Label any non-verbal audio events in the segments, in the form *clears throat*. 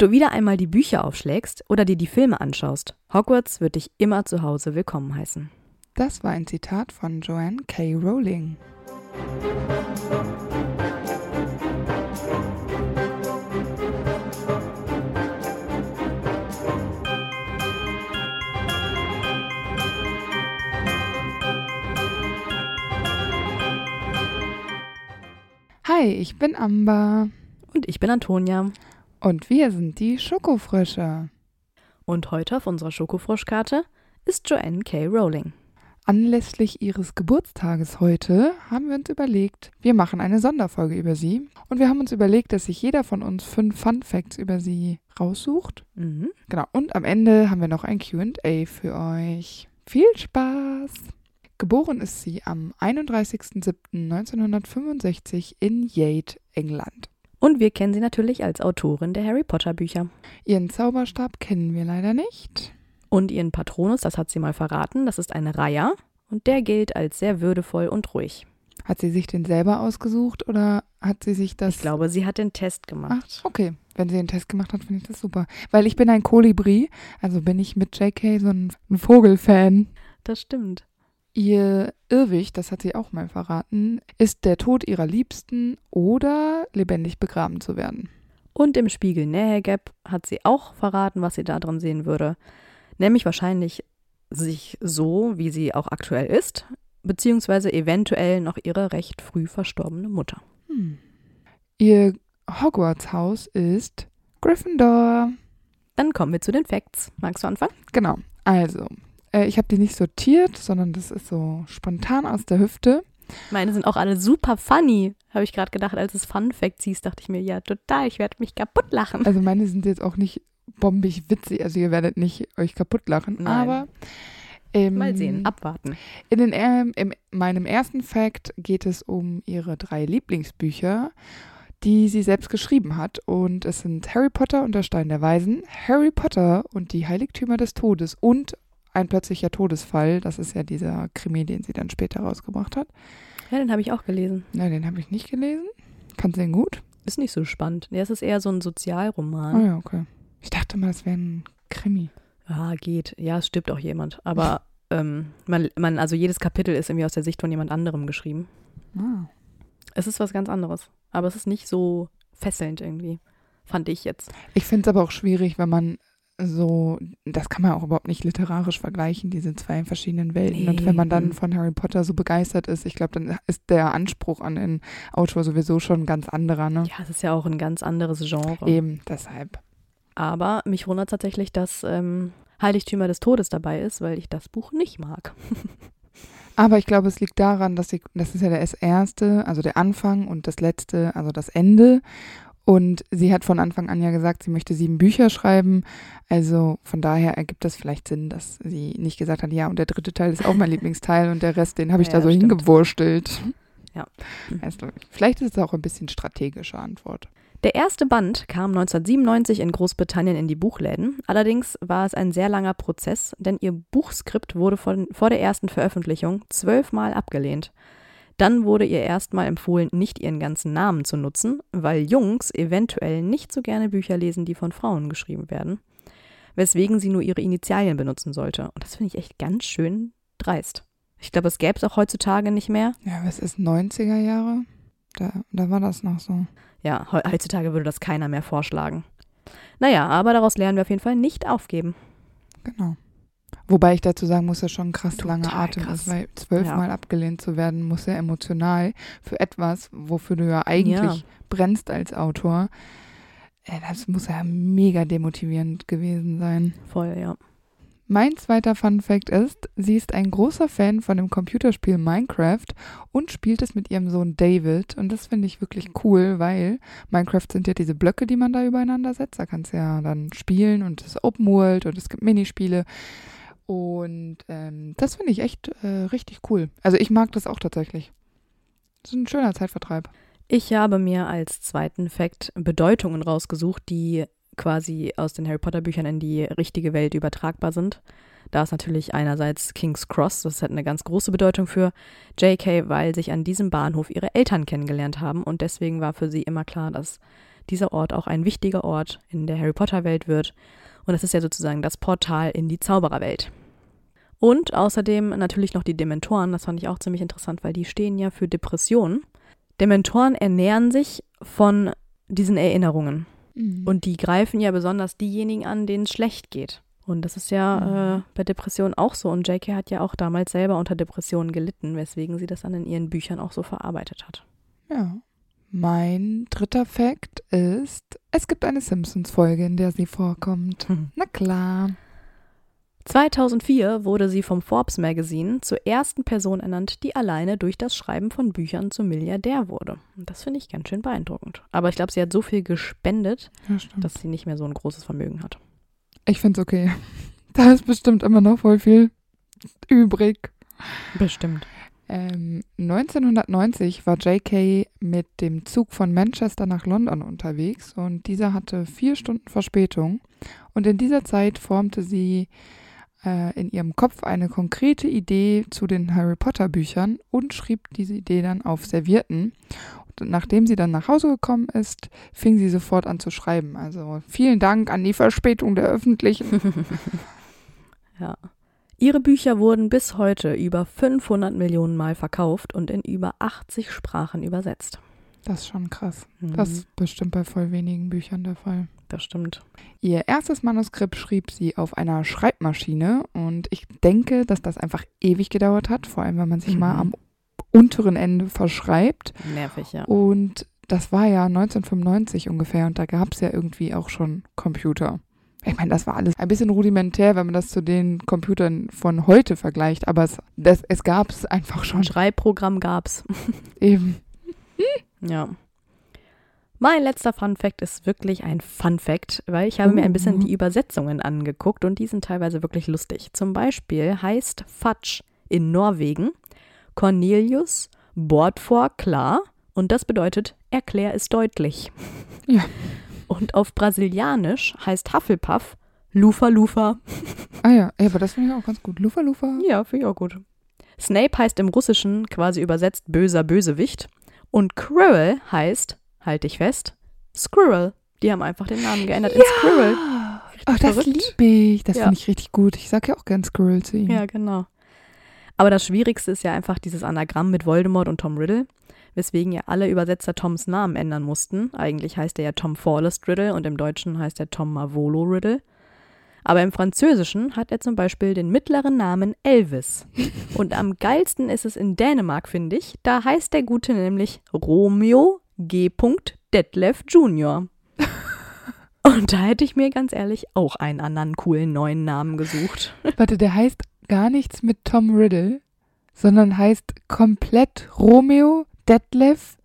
du wieder einmal die Bücher aufschlägst oder dir die Filme anschaust, Hogwarts wird dich immer zu Hause willkommen heißen. Das war ein Zitat von Joanne K. Rowling. Hi, ich bin Amber. Und ich bin Antonia. Und wir sind die Schokofrösche. Und heute auf unserer Schokofroschkarte ist Joanne K. Rowling. Anlässlich ihres Geburtstages heute haben wir uns überlegt, wir machen eine Sonderfolge über sie. Und wir haben uns überlegt, dass sich jeder von uns fünf Fun Facts über sie raussucht. Mhm. Genau. Und am Ende haben wir noch ein QA für euch. Viel Spaß! Geboren ist sie am 31.07.1965 in Yate, England. Und wir kennen sie natürlich als Autorin der Harry Potter Bücher. Ihren Zauberstab kennen wir leider nicht. Und ihren Patronus, das hat sie mal verraten, das ist eine Reiher. Und der gilt als sehr würdevoll und ruhig. Hat sie sich den selber ausgesucht oder hat sie sich das. Ich glaube, sie hat den Test Ach, gemacht. okay. Wenn sie den Test gemacht hat, finde ich das super. Weil ich bin ein Kolibri, also bin ich mit JK so ein, ein Vogelfan. Das stimmt. Ihr Irrwicht, das hat sie auch mal verraten, ist der Tod ihrer Liebsten oder lebendig begraben zu werden. Und im Spiegel Nähegap hat sie auch verraten, was sie da drin sehen würde. Nämlich wahrscheinlich sich so, wie sie auch aktuell ist, beziehungsweise eventuell noch ihre recht früh verstorbene Mutter. Hm. Ihr Hogwarts-Haus ist Gryffindor. Dann kommen wir zu den Facts. Magst du anfangen? Genau. Also, äh, ich habe die nicht sortiert, sondern das ist so spontan aus der Hüfte. Meine sind auch alle super funny, habe ich gerade gedacht, als es Fun Facts hieß, dachte ich mir, ja, total, ich werde mich kaputt lachen. Also meine sind jetzt auch nicht bombig witzig, also ihr werdet nicht euch kaputt lachen, Nein. aber ähm, Mal sehen, abwarten. In den, ähm, in meinem ersten Fact geht es um ihre drei Lieblingsbücher, die sie selbst geschrieben hat. Und es sind Harry Potter und der Stein der Weisen, Harry Potter und die Heiligtümer des Todes und ein plötzlicher Todesfall. Das ist ja dieser Krimi, den sie dann später rausgebracht hat. Ja, den habe ich auch gelesen. Na, den habe ich nicht gelesen. Fand den gut? Ist nicht so spannend. Ja, es ist eher so ein Ah Sozialroman. ja, okay. Ich dachte mal, es wäre ein Krimi. Ah, geht. Ja, es stirbt auch jemand. Aber *laughs* ähm, man, man, also jedes Kapitel ist irgendwie aus der Sicht von jemand anderem geschrieben. Ah. Es ist was ganz anderes. Aber es ist nicht so fesselnd irgendwie. Fand ich jetzt. Ich finde es aber auch schwierig, wenn man so, das kann man auch überhaupt nicht literarisch vergleichen, diese zwei verschiedenen Welten. Und Nee, wenn man dann von Harry Potter so begeistert ist, ich glaube, dann ist der Anspruch an den Autor sowieso schon ein ganz anderer, ne? Ja, es ist ja auch ein ganz anderes Genre. Eben, deshalb. Aber mich wundert tatsächlich, dass ähm, Heiligtümer des Todes dabei ist, weil ich das Buch nicht mag. *laughs* Aber ich glaube, es liegt daran, dass sie, das ist ja das erste, also der Anfang und das letzte, also das Ende. Und sie hat von Anfang an ja gesagt, sie möchte sieben Bücher schreiben. Also von daher ergibt das vielleicht Sinn, dass sie nicht gesagt hat, ja, und der dritte Teil ist auch mein Lieblingsteil und der Rest, den habe ich Ja, da so stimmt. hingewurstelt. Ja. Weißt du, vielleicht ist es auch ein bisschen strategische Antwort. Der erste Band kam 1997 in Großbritannien in die Buchläden. Allerdings war es ein sehr langer Prozess, denn ihr Buchskript wurde von, vor der ersten Veröffentlichung zwölfmal abgelehnt. Dann wurde ihr erstmal empfohlen, nicht ihren ganzen Namen zu nutzen, weil Jungs eventuell nicht so gerne Bücher lesen, die von Frauen geschrieben werden, weswegen sie nur ihre Initialien benutzen sollte. Und das finde ich echt ganz schön dreist. Ich glaube, es gäbe es auch heutzutage nicht mehr. Ja, aber es ist 90er Jahre. Da, da war das noch so. Ja, he- heutzutage würde das keiner mehr vorschlagen. Naja, aber daraus lernen wir auf jeden Fall nicht aufgeben. Genau. Wobei ich dazu sagen muss, dass schon ein krass Total langer Atem krass. ist, weil zwölfmal Ja. abgelehnt zu werden, muss ja emotional für etwas, wofür du ja eigentlich Ja. brennst als Autor. Äh, Das muss ja mega demotivierend gewesen sein. Voll, ja. Mein zweiter Fun Fact ist, sie ist ein großer Fan von dem Computerspiel Minecraft und spielt es mit ihrem Sohn David. Und das finde ich wirklich cool, weil Minecraft sind ja diese Blöcke, die man da übereinander setzt. Da kannst du ja dann spielen und es ist Open World und es gibt Minispiele. Und ähm, das finde ich echt äh, richtig cool. Also ich mag das auch tatsächlich. Das ist ein schöner Zeitvertreib. Ich habe mir als zweiten Fakt Bedeutungen rausgesucht, die quasi aus den Harry Potter Büchern in die richtige Welt übertragbar sind. Da ist natürlich einerseits King's Cross, das hat eine ganz große Bedeutung für JK, weil sich an diesem Bahnhof ihre Eltern kennengelernt haben und deswegen war für sie immer klar, dass dieser Ort auch ein wichtiger Ort in der Harry Potter-Welt wird. Und das ist ja sozusagen das Portal in die Zaubererwelt. Und außerdem natürlich noch die Dementoren, das fand ich auch ziemlich interessant, weil die stehen ja für Depressionen. Dementoren ernähren sich von diesen Erinnerungen. Mhm. Und die greifen ja besonders diejenigen an, denen es schlecht geht. Und das ist ja Mhm. äh, bei Depressionen auch so. Und J.K. hat ja auch damals selber unter Depressionen gelitten, weswegen sie das dann in ihren Büchern auch so verarbeitet hat. Ja. Mein dritter Fakt ist, es gibt eine Simpsons-Folge, in der sie vorkommt. Na klar. 2004 wurde sie vom Forbes Magazine zur ersten Person ernannt, die alleine durch das Schreiben von Büchern zum Milliardär wurde. Und das finde ich ganz schön beeindruckend. Aber ich glaube, sie hat so viel gespendet, Ja, dass sie nicht mehr so ein großes Vermögen hat. Ich find's okay. *laughs* Da ist bestimmt immer noch voll viel übrig. Bestimmt. Ähm, 1990 war JK mit dem Zug von Manchester nach London unterwegs und dieser hatte vier Stunden Verspätung. Und in dieser Zeit formte sie äh, in ihrem Kopf eine konkrete Idee zu den Harry Potter Büchern und schrieb diese Idee dann auf Servietten. Und nachdem sie dann nach Hause gekommen ist, fing sie sofort an zu schreiben. Also vielen Dank an die Verspätung der Öffentlichen. *laughs* Ja. Ihre Bücher wurden bis heute über 500 Millionen Mal verkauft und in über 80 Sprachen übersetzt. Das ist schon krass. Mhm, Das ist bestimmt bei voll wenigen Büchern der Fall. Das stimmt. Ihr erstes Manuskript schrieb sie auf einer Schreibmaschine und ich denke, dass das einfach ewig gedauert hat, vor allem wenn man sich mal Mhm. am unteren Ende verschreibt. Nervig, ja. Und das war ja 1995 ungefähr und da gab es ja irgendwie auch schon Computer. Ich meine, das war alles ein bisschen rudimentär, wenn man das zu den Computern von heute vergleicht, aber es, das, es gab es einfach Ein schon Schreibprogramm gab's. eben. Ja. Mein letzter Fun Fact ist wirklich ein Fun Fact, weil ich habe mir ein bisschen Uh. die Übersetzungen angeguckt und die sind teilweise wirklich lustig. Zum Beispiel heißt Fatsch in Norwegen Cornelius Bordfor klar und das bedeutet erklär es deutlich. Ja. Und auf Brasilianisch heißt Hufflepuff Lufa Lufa. Ah ja, ja aber das finde ich auch ganz gut. Lufa Lufa. Ja, finde ich auch gut. Snape heißt im Russischen quasi übersetzt böser Bösewicht. Und Quirrell heißt, halt dich fest, Squirrel. Die haben einfach den Namen geändert in Squirrel. Ach, das liebe ich. Das Ja. finde ich richtig gut. Ich sage ja auch gern Squirrel zu ihm. Ja, genau. Aber das Schwierigste ist ja einfach dieses Anagramm mit Voldemort und Tom Riddle, weswegen ja alle Übersetzer Toms Namen ändern mussten. Eigentlich heißt er ja Tom Forlest Riddle und im Deutschen heißt er Tom Marvolo Riddle. Aber im Französischen hat er zum Beispiel den mittleren Namen Elvis. *laughs* Und am geilsten ist es in Dänemark, finde ich. Da heißt der Gute nämlich Romeo G. Detlef Jr. *laughs* Und da hätte ich mir ganz ehrlich auch einen anderen coolen neuen Namen gesucht. Warte, der heißt gar nichts mit Tom Riddle, sondern heißt komplett Romeo Detlef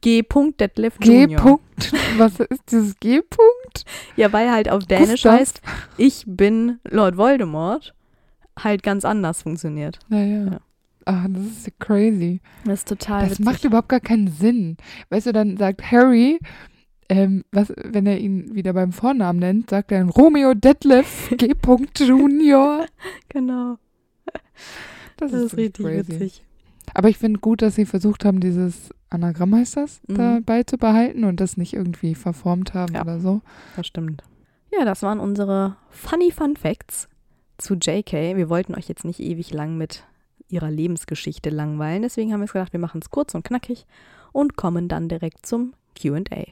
G. Detlef G. Jr. Punkt. *laughs* Was ist dieses G. Punkt? Ja, weil halt auf Dänisch Gustav. heißt, ich bin Lord Voldemort, halt ganz anders funktioniert. Naja. Ja. Ach, das ist ja crazy. Das ist total Das witzig. macht überhaupt gar keinen Sinn. Weißt du, dann sagt Harry, ähm, was, wenn er ihn wieder beim Vornamen nennt, sagt er dann Romeo Detlef G. *laughs* Junior. Genau, Das, das ist ziemlich richtig crazy. witzig. Aber ich finde gut, dass sie versucht haben, dieses Anagramm heißt das, Mhm. dabei zu behalten und das nicht irgendwie verformt haben Ja. oder so. Das stimmt. Ja, das waren unsere Funny Fun Facts zu JK. Wir wollten euch jetzt nicht ewig lang mit ihrer Lebensgeschichte langweilen. Deswegen haben wir gedacht, wir machen es kurz und knackig und kommen dann direkt zum QA.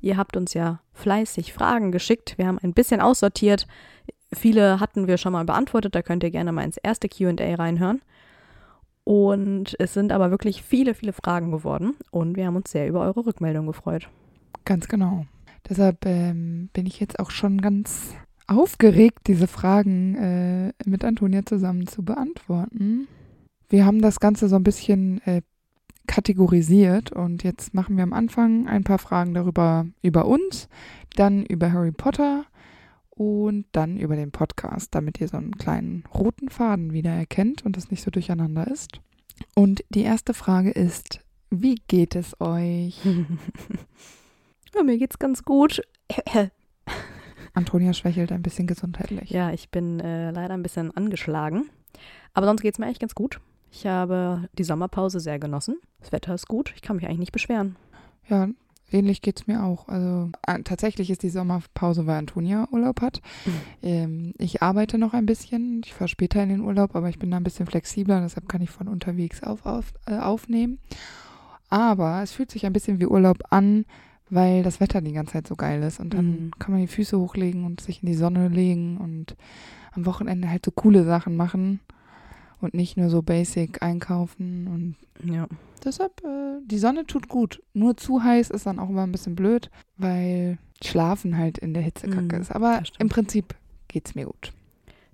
Ihr habt uns ja fleißig Fragen geschickt. Wir haben ein bisschen aussortiert. Viele hatten wir schon mal beantwortet. Da könnt ihr gerne mal ins erste QA reinhören. Und es sind aber wirklich viele, viele Fragen geworden. Und wir haben uns sehr über eure Rückmeldung gefreut. Ganz genau. Deshalb ähm, bin ich jetzt auch schon ganz aufgeregt, diese Fragen äh, mit Antonia zusammen zu beantworten. Wir haben das Ganze so ein bisschen äh, kategorisiert und jetzt machen wir am Anfang ein paar Fragen darüber über uns, dann über Harry Potter und dann über den Podcast, damit ihr so einen kleinen roten Faden wieder erkennt und es nicht so durcheinander ist. Und die erste Frage ist, wie geht es euch? ja, *laughs* mir geht's ganz gut. *laughs* Antonia schwächelt ein bisschen gesundheitlich. Ja, ich bin äh, leider ein bisschen angeschlagen. Aber sonst geht's mir eigentlich ganz gut. Ich habe die Sommerpause sehr genossen. Das Wetter ist gut. Ich kann mich eigentlich nicht beschweren. Ja, ähnlich geht es mir auch. Also äh, tatsächlich ist die Sommerpause, weil Antonia Urlaub hat. Mhm. Ähm, ich arbeite noch ein bisschen. Ich fahre später in den Urlaub, aber ich bin da ein bisschen flexibler, deshalb kann ich von unterwegs auf, auf, äh, aufnehmen. Aber es fühlt sich ein bisschen wie Urlaub an, weil das Wetter die ganze Zeit so geil ist. Und dann Mhm. kann man die Füße hochlegen und sich in die Sonne legen und am Wochenende halt so coole Sachen machen und nicht nur so basic einkaufen und Ja. Deshalb, äh, die Sonne tut gut. Nur zu heiß ist dann auch immer ein bisschen blöd, weil Schlafen halt in der Hitze kacke Mm, ist. Aber im Prinzip geht's mir gut.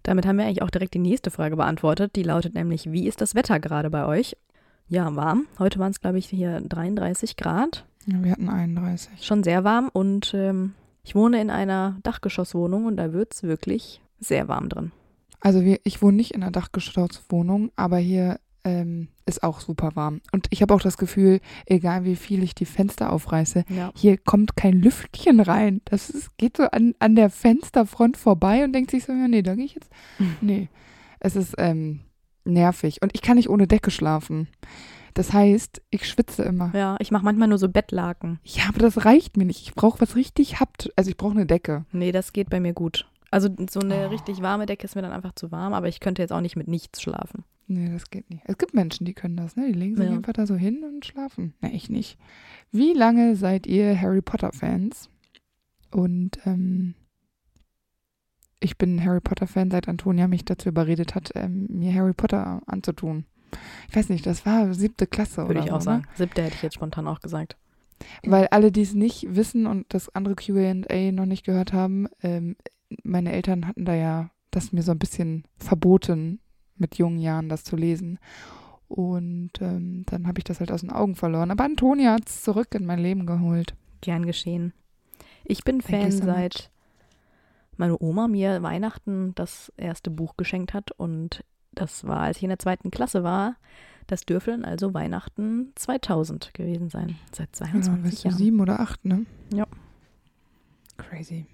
Damit haben wir eigentlich auch direkt die nächste Frage beantwortet. Die lautet nämlich, wie ist das Wetter gerade bei euch? Ja, warm. Heute waren es, glaube ich, hier 33 Grad. Ja, wir hatten 31. Schon sehr warm und ähm, ich wohne in einer Dachgeschosswohnung und da wird es wirklich sehr warm drin. Also wir, ich wohne nicht in einer Dachgeschosswohnung, aber hier ähm, ist auch super warm. Und ich habe auch das Gefühl, egal wie viel ich die Fenster aufreiße, Ja. hier kommt kein Lüftchen rein. Das ist, geht so an, an der Fensterfront vorbei und denkt sich so, ja, nee, da gehe ich jetzt. Mhm. *laughs* Nee. Es ist ähm, nervig. Und ich kann nicht ohne Decke schlafen. Das heißt, ich schwitze immer. Ja, ich mache manchmal nur so Bettlaken. Ja, aber das reicht mir nicht. Ich brauche was richtig habt. Also ich brauche eine Decke. Nee, das geht bei mir gut. Also so eine Oh. richtig warme Decke ist mir dann einfach zu warm, aber ich könnte jetzt auch nicht mit nichts schlafen. Nee, das geht nicht. Es gibt Menschen, die können das, ne? Die legen sich Ja. einfach da so hin und schlafen. Na, ich nicht. Wie lange seid ihr Harry Potter-Fans? Und ähm, ich bin Harry Potter-Fan, seit Antonia mich dazu überredet hat, ähm, mir Harry Potter anzutun. Ich weiß nicht, das war siebte Klasse Würde oder ich auch so, ne? sagen. Siebte hätte ich jetzt spontan auch gesagt. Weil alle, die es nicht wissen und das andere QA noch nicht gehört haben, ähm, meine Eltern hatten da ja das mir so ein bisschen verboten, mit jungen Jahren das zu lesen. Und ähm, dann habe ich das halt aus den Augen verloren. Aber Antonia hat es zurück in mein Leben geholt. Gern geschehen. Ich bin Fan so seit meine Oma mir Weihnachten das erste Buch geschenkt hat und das war, als ich in der zweiten Klasse war. Das dürfte dann also Weihnachten 2000 gewesen sein. Seit Ja, 22 bist du Jahren. sieben oder acht, ne? Ja. Crazy.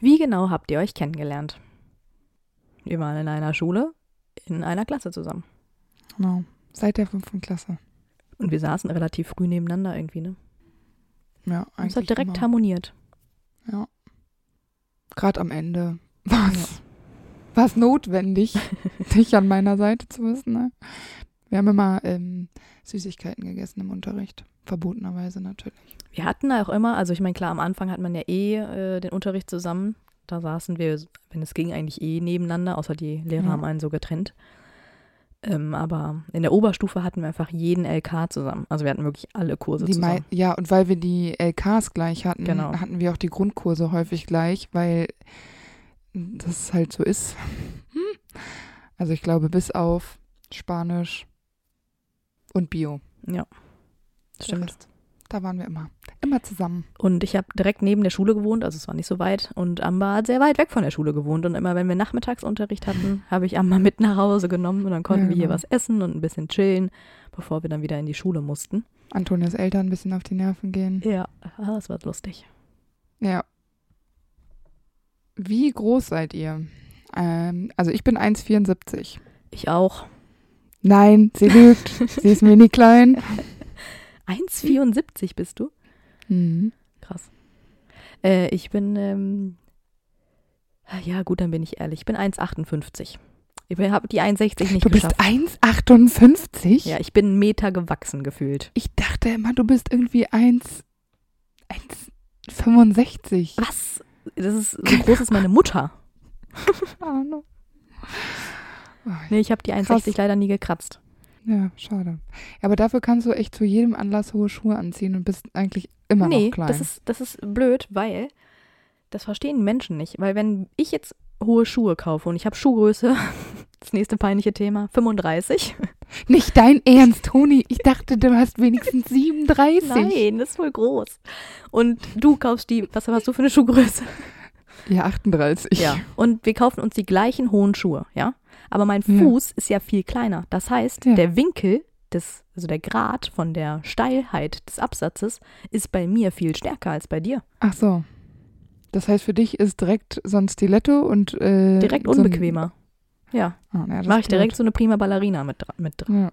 Wie genau habt ihr euch kennengelernt? Wir waren in einer Schule, in einer Klasse zusammen. Genau. Seit der fünften Klasse. Und wir saßen relativ früh nebeneinander irgendwie, ne? Ja, Und es eigentlich. hat direkt immer. harmoniert. Ja. Gerade am Ende war es war's notwendig, *laughs* dich an meiner Seite zu wissen. Ne? Wir haben immer ähm, Süßigkeiten gegessen im Unterricht. Verbotenerweise natürlich. Wir hatten auch immer, also ich meine, klar, am Anfang hat man ja eh äh, den Unterricht zusammen. Da saßen wir, wenn es ging, eigentlich eh nebeneinander, außer die Lehrer Ja. haben einen so getrennt. Ähm, aber in der Oberstufe hatten wir einfach jeden LK zusammen. Also wir hatten wirklich alle Kurse Die zusammen. ja, und weil wir die LKs gleich hatten, Genau. hatten wir auch die Grundkurse häufig gleich, weil das halt so ist. Hm. Also ich glaube, bis auf Spanisch und Bio. Ja, stimmt. Rest, Da waren wir immer. Immer zusammen. Und ich habe direkt neben der Schule gewohnt, also es war nicht so weit. Und Amber hat sehr weit weg von der Schule gewohnt. Und immer wenn wir Nachmittagsunterricht hatten, *laughs* habe ich Amber mit nach Hause genommen und dann konnten Ja, wir hier genau. was essen und ein bisschen chillen, bevor wir dann wieder in die Schule mussten. Antonias Eltern ein bisschen auf die Nerven gehen. Ja, ah, das war lustig. Ja. Wie groß seid ihr? Ähm, also ich bin 1,74. Ich auch. Nein, sie lügt. sie ist mini klein. *laughs* 1,74 bist du? Mhm. Krass. Äh, ich bin, ähm, ja gut, dann bin ich ehrlich. Ich bin 1,58. Ich habe die 1,60 nicht Du bist geschafft. 1,58? Ja, ich bin einen Meter gewachsen gefühlt. Ich dachte immer, du bist irgendwie 1, 1,65. Was? Das ist so groß ist meine Mutter. *laughs* Ahnung. Oh, Nee, ich habe die 1,60 Krass. leider nie gekratzt. Ja, schade. Aber dafür kannst du echt zu jedem Anlass hohe Schuhe anziehen und bist eigentlich immer nee, noch klein. das ist, das ist blöd, weil das verstehen Menschen nicht. Weil wenn ich jetzt hohe Schuhe kaufe und ich habe Schuhgröße, *laughs* das nächste peinliche Thema, 35. *laughs* Nicht dein *laughs* Ernst, Toni. Ich dachte, du hast wenigstens 37. Nein, das ist voll groß. Und du kaufst die, was hast du für eine Schuhgröße? Ja, 38. Ja. Und wir kaufen uns die gleichen hohen Schuhe, ja? Aber mein Ja. Fuß ist ja viel kleiner. Das heißt, Ja. der Winkel des, also der Grad von der Steilheit des Absatzes ist bei mir viel stärker als bei dir. Ach so. Das heißt, für dich ist direkt so ein Stiletto und äh, Direkt so unbequemer. Ja, Ah, ja, mache ich direkt blöd. so eine Prima Ballerina mit, mit dran. Ja.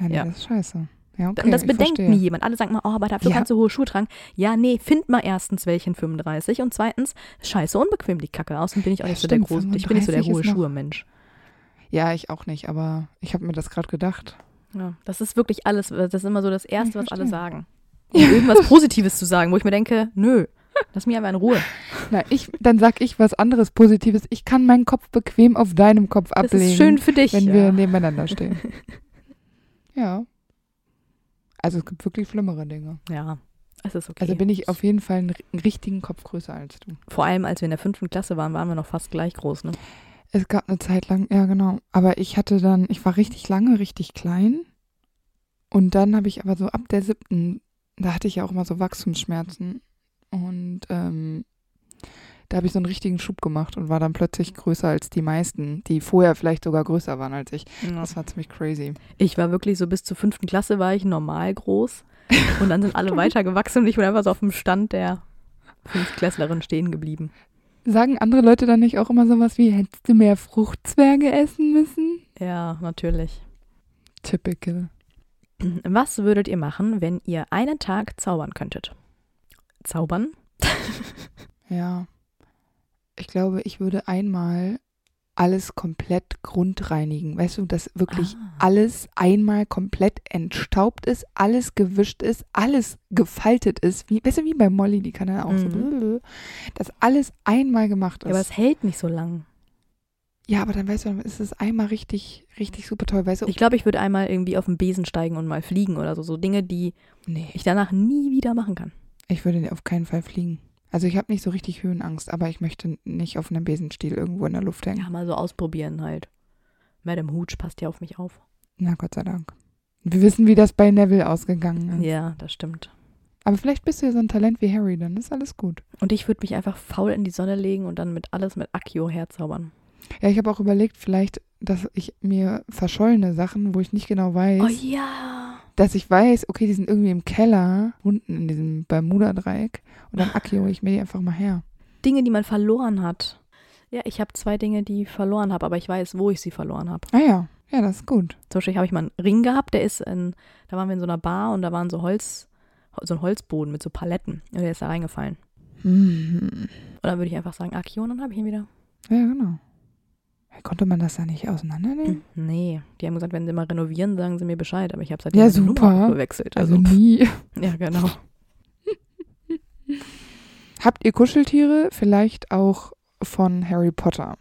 Ja, nee, Ja. das ist scheiße. Ja, okay, Und das bedenkt verstehe. nie jemand. Alle sagen mal, oh, aber dafür Ja. kannst du hohe Schuhe tragen. Ja, nee, find mal erstens welchen 35 und zweitens, scheiße unbequem die Kacke aus und bin ich auch Ja, nicht so der stimmt, große, ich bin nicht so der 35 hohe Schuhe-Mensch. Ja, ich auch nicht, aber ich habe mir das gerade gedacht. Ja, das ist wirklich alles, das ist immer so das Erste, was alle sagen. Um irgendwas Positives zu sagen, wo ich mir denke, nö, lass mich einfach in Ruhe. Na, ich, dann sag ich was anderes Positives. Ich kann meinen Kopf bequem auf deinem Kopf Das ablegen, ist schön für dich. wenn ja. wir nebeneinander stehen. *laughs* ja. Also es gibt wirklich schlimmere Dinge. ja, es ist okay. Also bin ich auf jeden Fall einen, einen richtigen Kopf größer als du. Vor allem, als wir in der fünften Klasse waren, waren wir noch fast gleich groß, ne? Es gab eine Zeit lang, ja genau. Aber ich hatte dann, ich war richtig lange, richtig klein. Und dann habe ich aber so ab der siebten, da hatte ich ja auch immer so Wachstumsschmerzen. Und ähm, da habe ich so einen richtigen Schub gemacht und war dann plötzlich größer als die meisten, die vorher vielleicht sogar größer waren als ich. Ja. Das war ziemlich crazy. Ich war wirklich so bis zur fünften Klasse war ich normal groß. Und dann sind alle *laughs* weiter gewachsen und ich bin einfach so auf dem Stand der Fünftklässlerin stehen geblieben. Sagen andere Leute dann nicht auch immer sowas wie, hättest du mehr Fruchtzwerge essen müssen? Ja, natürlich. Typical. Was würdet ihr machen, wenn ihr einen Tag zaubern könntet? Zaubern? Ja. Ich glaube, ich würde einmal alles komplett grundreinigen. Weißt du, dass wirklich Ah. alles einmal komplett entstaubt ist, alles gewischt ist, alles gefaltet ist. Wie, weißt du, wie bei Molly, die kann dann auch so, Mhm. blablabla, *laughs* dass alles einmal gemacht Ja, aber ist. es hält nicht so lang. Ja, aber dann weißt du, dann ist es einmal richtig, richtig super toll. Weißt du, Ich glaube, ich würde einmal irgendwie auf den Besen steigen und mal fliegen oder so. So Dinge, die nee, ich danach nie wieder machen kann. ich würde auf keinen Fall fliegen. Also ich habe nicht so richtig Höhenangst, aber ich möchte nicht auf einem Besenstiel irgendwo in der Luft hängen. Ja, mal so ausprobieren halt. Madame Hooch passt ja auf mich auf. Na Gott sei Dank. Wir wissen, wie das bei Neville ausgegangen ist. Ja, das stimmt. Aber vielleicht bist du ja so ein Talent wie Harry, dann ist alles gut. Und ich würde mich einfach faul in die Sonne legen und dann mit alles mit Accio herzaubern. Ja, ich habe auch überlegt, vielleicht, dass ich mir verschollene Sachen, wo ich nicht genau weiß, Oh ja. Dass ich weiß, okay, die sind irgendwie im Keller, unten in diesem Bermuda-Dreieck. Und dann accio ich mir die einfach mal her. Dinge, die man verloren hat. Ja, ich habe zwei Dinge, die ich verloren habe, aber ich weiß, wo ich sie verloren habe. Ah ja, ja, das ist gut. Zum Beispiel habe ich mal einen Ring gehabt, der ist in, da waren wir in so einer Bar und da waren so Holz, so ein Holzboden mit so Paletten und der ist da reingefallen. Hm. Und dann würde ich einfach sagen, Accio und dann habe ich ihn wieder. Ja, genau. Konnte man das da nicht auseinandernehmen? Nee, die haben gesagt, wenn sie mal renovieren, sagen sie mir Bescheid, aber ich habe seitdem Ja, meine super. Nummer gewechselt. Also Also, nie. *laughs* ja, genau. *laughs* Habt ihr Kuscheltiere? Vielleicht auch von Harry Potter.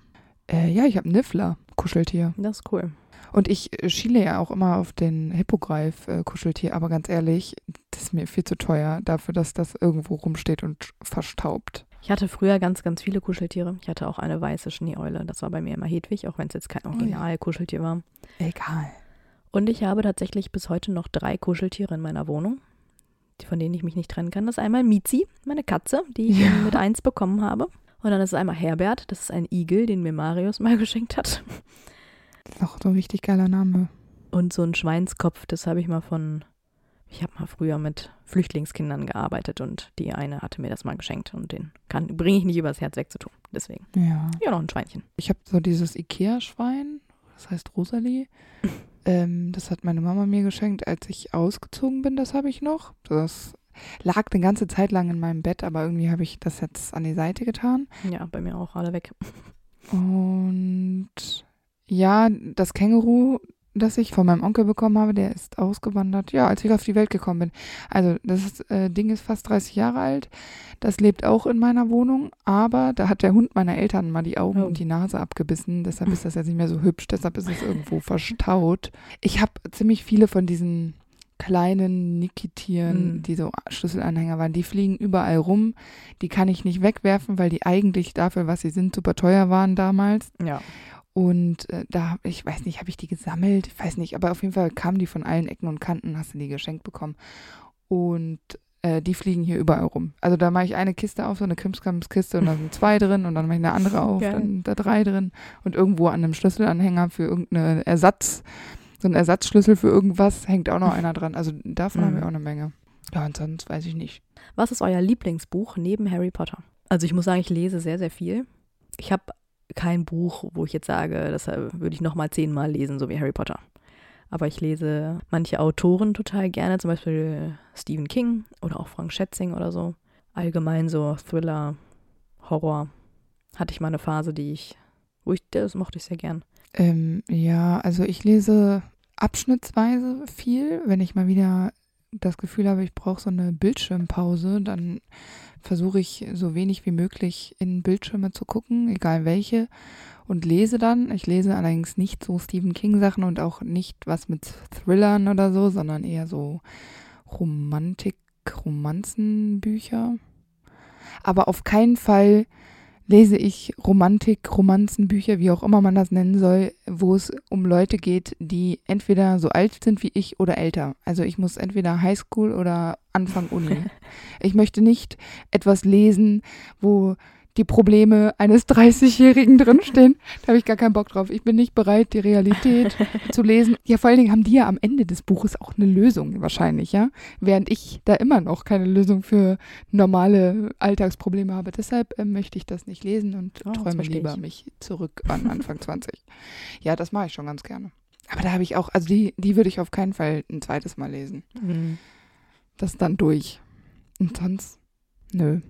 Äh, ja, ich habe Niffler, Kuscheltier. Das ist cool. Und ich äh, schiele ja auch immer auf den Hippogreif-Kuscheltier, aber ganz ehrlich, das ist mir viel zu teuer dafür, dass das irgendwo rumsteht und verstaubt. Ich hatte früher ganz, ganz viele Kuscheltiere. Ich hatte auch eine weiße Schneeeule. Das war bei mir immer Hedwig, auch wenn es jetzt kein Original-Kuscheltier war. Egal. Und ich habe tatsächlich bis heute noch drei Kuscheltiere in meiner Wohnung, von denen ich mich nicht trennen kann. Das ist einmal Mizi, meine Katze, die ich Ja. mit eins bekommen habe. Und dann ist es einmal Herbert, das ist ein Igel, den mir Marius mal *laughs* geschenkt hat. Das ist auch so ein richtig geiler Name. Und so ein Schweinskopf, das habe ich mal von, ich habe mal früher mit Flüchtlingskindern gearbeitet und die eine hatte mir das mal geschenkt und den kann bringe ich nicht übers Herz wegzutun. Deswegen. Ja. Ja, noch ein Schweinchen. Ich habe so dieses Ikea-Schwein, das heißt Rosalie. *laughs* ähm, das hat meine Mama mir geschenkt, als ich ausgezogen bin, das habe ich noch. Das lag eine ganze Zeit lang in meinem Bett, aber irgendwie habe ich das jetzt an die Seite getan. Ja, bei mir auch alle weg. *laughs* Und ja, das Känguru, das ich von meinem Onkel bekommen habe, der ist ausgewandert, ja, als ich auf die Welt gekommen bin. Also das äh, Ding ist fast 30 Jahre alt. Das lebt auch in meiner Wohnung, aber da hat der Hund meiner Eltern mal die Augen Oh. und die Nase abgebissen. Deshalb *laughs* ist das jetzt nicht mehr so hübsch, deshalb ist es irgendwo verstaut. Ich habe ziemlich viele von diesen kleinen Nikitieren, Mhm. die so Schlüsselanhänger waren, die fliegen überall rum. Die kann ich nicht wegwerfen, weil die eigentlich dafür, was sie sind, super teuer waren damals. Ja. Und äh, da, ich weiß nicht, habe ich die gesammelt? Ich weiß nicht, aber auf jeden Fall kamen die von allen Ecken und Kanten, hast du die geschenkt bekommen. Und äh, die fliegen hier überall rum. Also da mache ich eine Kiste auf, so eine Krimskrams-Kiste und da sind zwei drin und dann mache ich eine andere *laughs* auf, Geil. dann da drei drin und irgendwo an einem Schlüsselanhänger für irgendeinen Ersatz, so ein Ersatzschlüssel für irgendwas, hängt auch noch *laughs* einer dran. Also davon haben Mhm. wir auch eine Menge. Ja, und sonst weiß ich nicht. Was ist euer Lieblingsbuch neben Harry Potter? Also ich muss sagen, ich lese sehr, sehr viel. Ich habe kein Buch, wo ich jetzt sage, das äh, würde ich noch mal zehnmal lesen, so wie Harry Potter. Aber ich lese manche Autoren total gerne, zum Beispiel Stephen King oder auch Frank Schätzing oder so. Allgemein so Thriller, Horror. Hatte ich mal eine Phase, die ich, wo ich, das mochte ich sehr gern. Ähm, ja, also ich lese abschnittsweise viel. Wenn ich mal wieder das Gefühl habe, ich brauche so eine Bildschirmpause, dann versuche ich so wenig wie möglich in Bildschirme zu gucken, egal welche, und lese dann. Ich lese allerdings nicht so Stephen King Sachen und auch nicht was mit Thrillern oder so, sondern eher so Romantik, Romanzenbücher. Aber auf keinen Fall lese ich Romantik, Romanzenbücher, wie auch immer man das nennen soll, wo es um Leute geht, die entweder so alt sind wie ich oder älter. Also ich muss entweder Highschool oder Anfang Uni. *laughs* ich möchte nicht etwas lesen, wo die Probleme eines 30-Jährigen drinstehen. Da habe ich gar keinen Bock drauf. Ich bin nicht bereit, die Realität *laughs* zu lesen. Ja, vor allen Dingen haben die ja am Ende des Buches auch eine Lösung wahrscheinlich, ja. Während ich da immer noch keine Lösung für normale Alltagsprobleme habe. Deshalb äh, möchte ich das nicht lesen und oh, träume lieber ich. mich zurück an Anfang 20. Ja, das mache ich schon ganz gerne. Aber da habe ich auch, also die, die würde ich auf keinen Fall ein zweites Mal lesen. Mhm. Das dann durch. Und sonst, nö.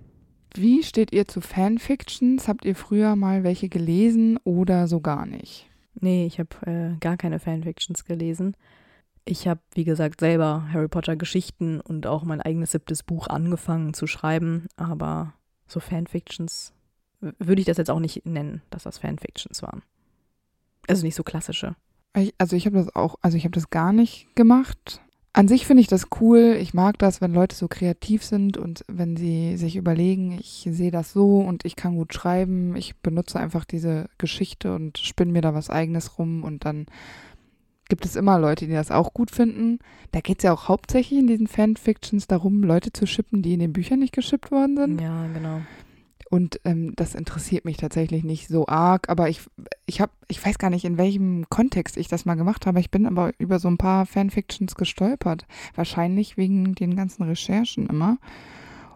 Wie steht ihr zu Fanfictions? Habt ihr früher mal welche gelesen oder so gar nicht? Nee, ich habe äh, gar keine Fanfictions gelesen. Ich habe, wie gesagt, selber Harry Potter Geschichten und auch mein eigenes siebtes Buch angefangen zu schreiben, aber so Fanfictions würde ich das jetzt auch nicht nennen, dass das Fanfictions waren. Also nicht so klassische. Ich, also ich habe das auch, also ich habe das gar nicht gemacht. An sich finde ich das cool. Ich mag das, wenn Leute so kreativ sind und wenn sie sich überlegen, ich sehe das so und ich kann gut schreiben. Ich benutze einfach diese Geschichte und spinne mir da was eigenes rum und dann gibt es immer Leute, die das auch gut finden. Da geht es ja auch hauptsächlich in diesen Fanfictions darum, Leute zu schippen, die in den Büchern nicht geschippt worden sind. Ja, genau. Und ähm, das interessiert mich tatsächlich nicht so arg, aber ich, ich habe, ich weiß gar nicht, in welchem Kontext ich das mal gemacht habe. Ich bin aber über so ein paar Fanfictions gestolpert. Wahrscheinlich wegen den ganzen Recherchen immer.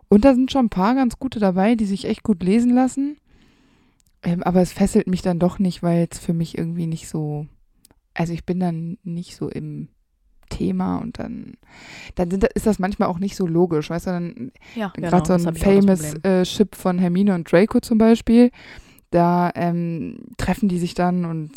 Und da sind schon ein paar ganz gute dabei, die sich echt gut lesen lassen. Ähm, aber es fesselt mich dann doch nicht, weil es für mich irgendwie nicht so. Also ich bin dann nicht so im Thema und dann, dann sind, ist das manchmal auch nicht so logisch, weißt du, dann ja, genau, gerade so ein famous äh, Ship von Hermine und Draco zum Beispiel, da ähm, treffen die sich dann und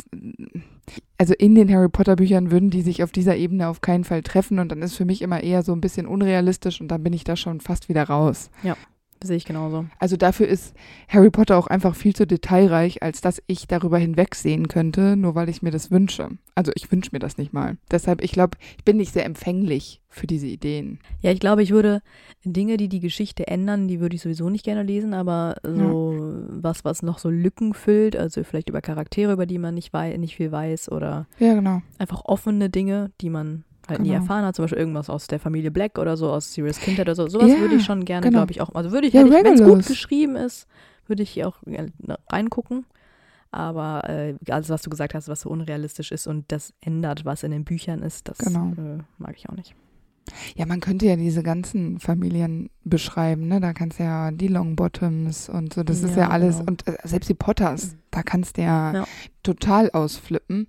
also in den Harry Potter Büchern würden die sich auf dieser Ebene auf keinen Fall treffen und dann ist für mich immer eher so ein bisschen unrealistisch und dann bin ich da schon fast wieder raus. Ja. Sehe ich genauso. Also dafür ist Harry Potter auch einfach viel zu detailreich, als dass ich darüber hinwegsehen könnte, nur weil ich mir das wünsche. Also ich wünsche mir das nicht mal. Deshalb, ich glaube, ich bin nicht sehr empfänglich für diese Ideen. Ja, ich glaube, ich würde Dinge, die die Geschichte ändern, die würde ich sowieso nicht gerne lesen, aber so ja. was, was noch so Lücken füllt, also vielleicht über Charaktere, über die man nicht, wei nicht viel weiß oder ja, genau. einfach offene Dinge, die man halt genau. nie erfahren hat, zum Beispiel irgendwas aus der Familie Black oder so, aus Serious Kindheit oder so. Sowas ja, würde ich schon gerne, genau. glaube ich, auch. Also würde ich, ja, wenn es gut geschrieben ist, würde ich hier auch reingucken. Aber äh, alles, was du gesagt hast, was so unrealistisch ist und das ändert, was in den Büchern ist, das genau. äh, mag ich auch nicht. Ja, man könnte ja diese ganzen Familien beschreiben, ne? Da kannst du ja die Longbottoms und so, das ja, ist ja alles, genau. und äh, selbst die Potters, mhm. da kannst du ja, ja, total ausflippen.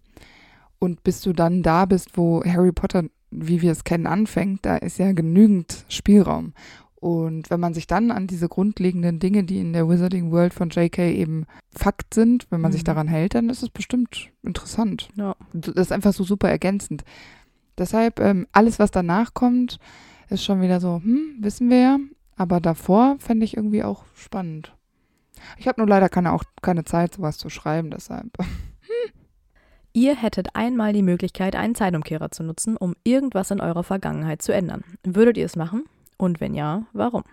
Und bis du dann da bist, wo Harry Potter, wie wir es kennen, anfängt, da ist ja genügend Spielraum. Und wenn man sich dann an diese grundlegenden Dinge, die in der Wizarding World von JK eben Fakt sind, wenn man mhm. sich daran hält, dann ist es bestimmt interessant. Ja. Das ist einfach so super ergänzend. Deshalb, ähm, alles, was danach kommt, ist schon wieder so, hm, wissen wir ja. Aber davor fände ich irgendwie auch spannend. Ich habe nur leider keine, auch keine Zeit, sowas zu schreiben, deshalb. *laughs* Ihr hättet einmal die Möglichkeit, einen Zeitumkehrer zu nutzen, um irgendwas in eurer Vergangenheit zu ändern. Würdet ihr es machen? Und wenn ja, warum?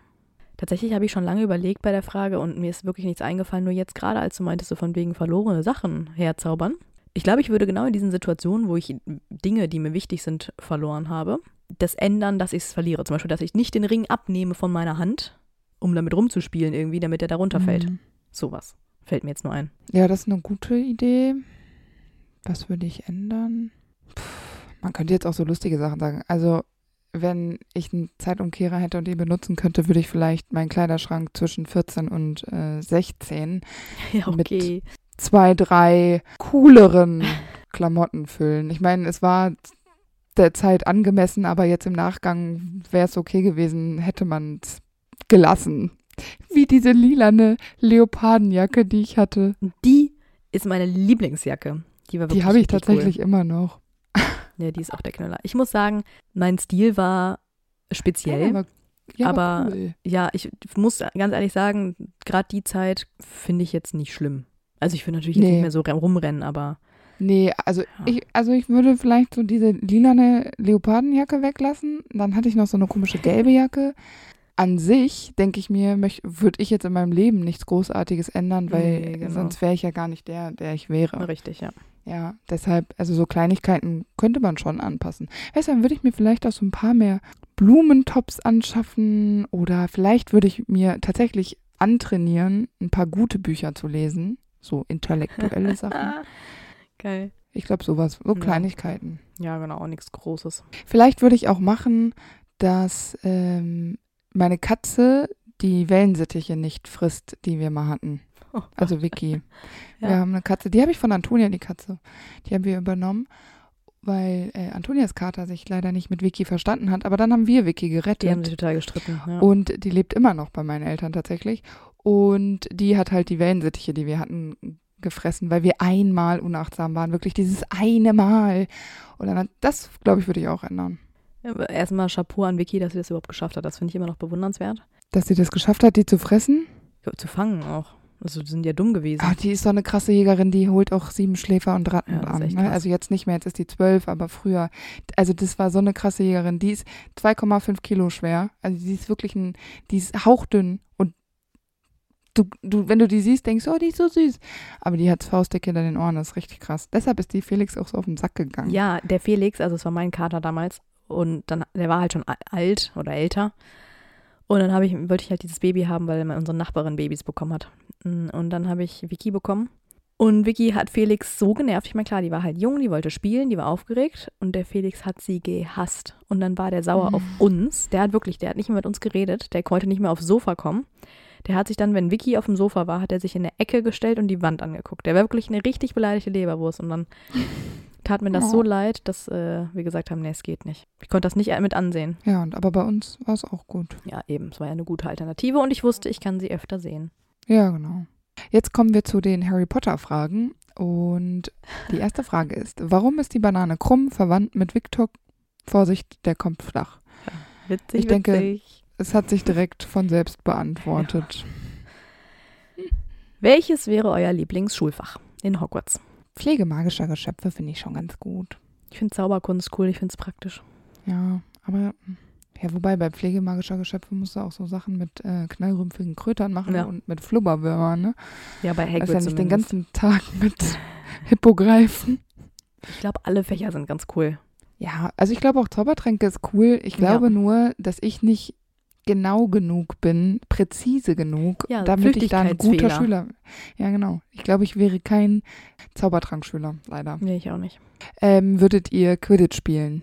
Tatsächlich habe ich schon lange überlegt bei der Frage und mir ist wirklich nichts eingefallen, nur jetzt gerade, als du meintest, so von wegen verlorene Sachen herzaubern. Ich glaube, ich würde genau in diesen Situationen, wo ich Dinge, die mir wichtig sind, verloren habe, das ändern, dass ich es verliere. Zum Beispiel, dass ich nicht den Ring abnehme von meiner Hand, um damit rumzuspielen irgendwie, damit er da runterfällt. Mhm. Sowas fällt mir jetzt nur ein. Ja, das ist eine gute Idee. Was würde ich ändern? Puh, man könnte jetzt auch so lustige Sachen sagen. Also, wenn ich einen Zeitumkehrer hätte und den benutzen könnte, würde ich vielleicht meinen Kleiderschrank zwischen 14 und äh, 16 *laughs* ja, okay. mit zwei, drei cooleren *laughs* Klamotten füllen. Ich meine, es war der Zeit angemessen, aber jetzt im Nachgang wäre es okay gewesen, hätte man es gelassen. Wie diese lilane Leopardenjacke, die ich hatte. Die ist meine Lieblingsjacke. Die, war Die wirklich habe ich tatsächlich immer noch. Cool. *laughs* Ja, die ist auch der Knüller. Ich muss sagen, mein Stil war speziell. aber, ja, aber- cool. Ja, ich muss ganz ehrlich sagen, gerade die Zeit finde ich jetzt nicht schlimm. Also ich will natürlich Nee. nicht mehr so rumrennen, aber Nee, also Ja. ich, also ich würde vielleicht so diese lilane Leopardenjacke weglassen. Dann hatte ich noch so eine komische gelbe Jacke. An sich, denke ich mir, würde ich jetzt in meinem Leben nichts Großartiges ändern, weil Nee, genau. sonst wäre ich ja gar nicht der, der ich wäre. richtig, ja. Ja, deshalb, also so Kleinigkeiten könnte man schon anpassen. Weißt du, dann würde ich mir vielleicht auch so ein paar mehr Blumentops anschaffen oder vielleicht würde ich mir tatsächlich antrainieren, ein paar gute Bücher zu lesen. So intellektuelle *laughs* Sachen. Geil. Ich glaube, sowas, so Ja. Kleinigkeiten. Ja, genau, nichts Großes. Vielleicht würde ich auch machen, dass ähm, meine Katze die Wellensittiche nicht frisst, die wir mal hatten. Also Vicky. *laughs* Ja. Wir haben eine Katze, die habe ich von Antonia, die Katze. Die haben wir übernommen, weil äh, Antonias Kater sich leider nicht mit Vicky verstanden hat. Aber dann haben wir Vicky Die haben gerettet. sich total gestritten. Ja. Und die lebt immer noch bei meinen Eltern tatsächlich. Und die hat halt die Wellensittiche, die wir hatten, gefressen, weil wir einmal unachtsam waren. Wirklich dieses eine Mal. Und dann das, glaube ich, würde ich auch ändern. Erstmal Chapeau an Vicky, dass sie das überhaupt geschafft hat. Das finde ich immer noch bewundernswert. Dass sie das geschafft hat, die zu fressen. Zu fangen auch. Also die sind ja dumm gewesen. Ah, die ist so eine krasse Jägerin, die holt auch sieben Schläfer und Ratten Ja, an. Ne? Also jetzt nicht mehr, jetzt ist die zwölf, aber früher. Also das war so eine krasse Jägerin. Die ist 2,5 Kilo schwer. Also die ist wirklich ein, die ist hauchdünn. Und du, du, wenn du die siehst, denkst du, oh, die ist so süß. Aber die hat Faustdick hinter den Ohren, das ist richtig krass. Deshalb ist die Felix auch so auf den Sack gegangen. Ja, der Felix, also es war mein Kater damals und dann, der war halt schon alt oder älter. Und dann habe ich, wollte ich halt dieses Baby haben, weil unsere Nachbarin Babys bekommen hat. Mm, Und dann habe ich Vicky bekommen. Und Vicky hat Felix so genervt. Ich meine, klar, die war halt jung, die wollte spielen, die war aufgeregt und der Felix hat sie gehasst. Und dann war der sauer auf uns. Der hat wirklich, der hat nicht mehr mit uns geredet, der konnte nicht mehr aufs Sofa kommen. Der hat sich dann, wenn Vicky auf dem Sofa war, hat er sich in eine Ecke gestellt und die Wand angeguckt. Der war wirklich eine richtig beleidigte Leberwurst. Und dann *laughs* tat mir das so Oh. leid, dass äh, wir gesagt haben, nee, es geht nicht. Ich konnte das nicht mit ansehen. Ja, und aber bei uns war es auch gut. Ja, eben, es war ja eine gute Alternative und ich wusste, ich kann sie öfter sehen. Ja, genau. Jetzt kommen wir zu den Harry Potter Fragen. Und die *laughs* erste Frage ist, warum ist die Banane krumm verwandt mit Victor? Vorsicht, der kommt flach. Witzig, Ich denke, witzig. Es hat sich direkt von selbst beantwortet. Welches wäre euer Lieblingsschulfach in Hogwarts? Pflege magischer Geschöpfe finde ich schon ganz gut. Ich finde Zauberkunst cool, ich finde es praktisch. Ja, aber ja, wobei bei Pflege magischer Geschöpfe musst du auch so Sachen mit äh, knallrümpfigen Krötern machen Ja. und mit Flubberwürmern, ne? Ja, bei Hagrid Also ja nicht den ganzen Tag mit *laughs* Hippogreifen. Ich glaube, alle Fächer sind ganz cool. Ja, also ich glaube auch Zaubertränke ist cool. Ich Ja. glaube nur, dass ich nicht genau genug bin, präzise genug, Ja, damit ich da ein guter. Schüler. Ja, genau. Ich glaube, ich wäre kein Zaubertrankschüler, leider. Nee, ich auch nicht. Ähm, würdet ihr Quidditch spielen?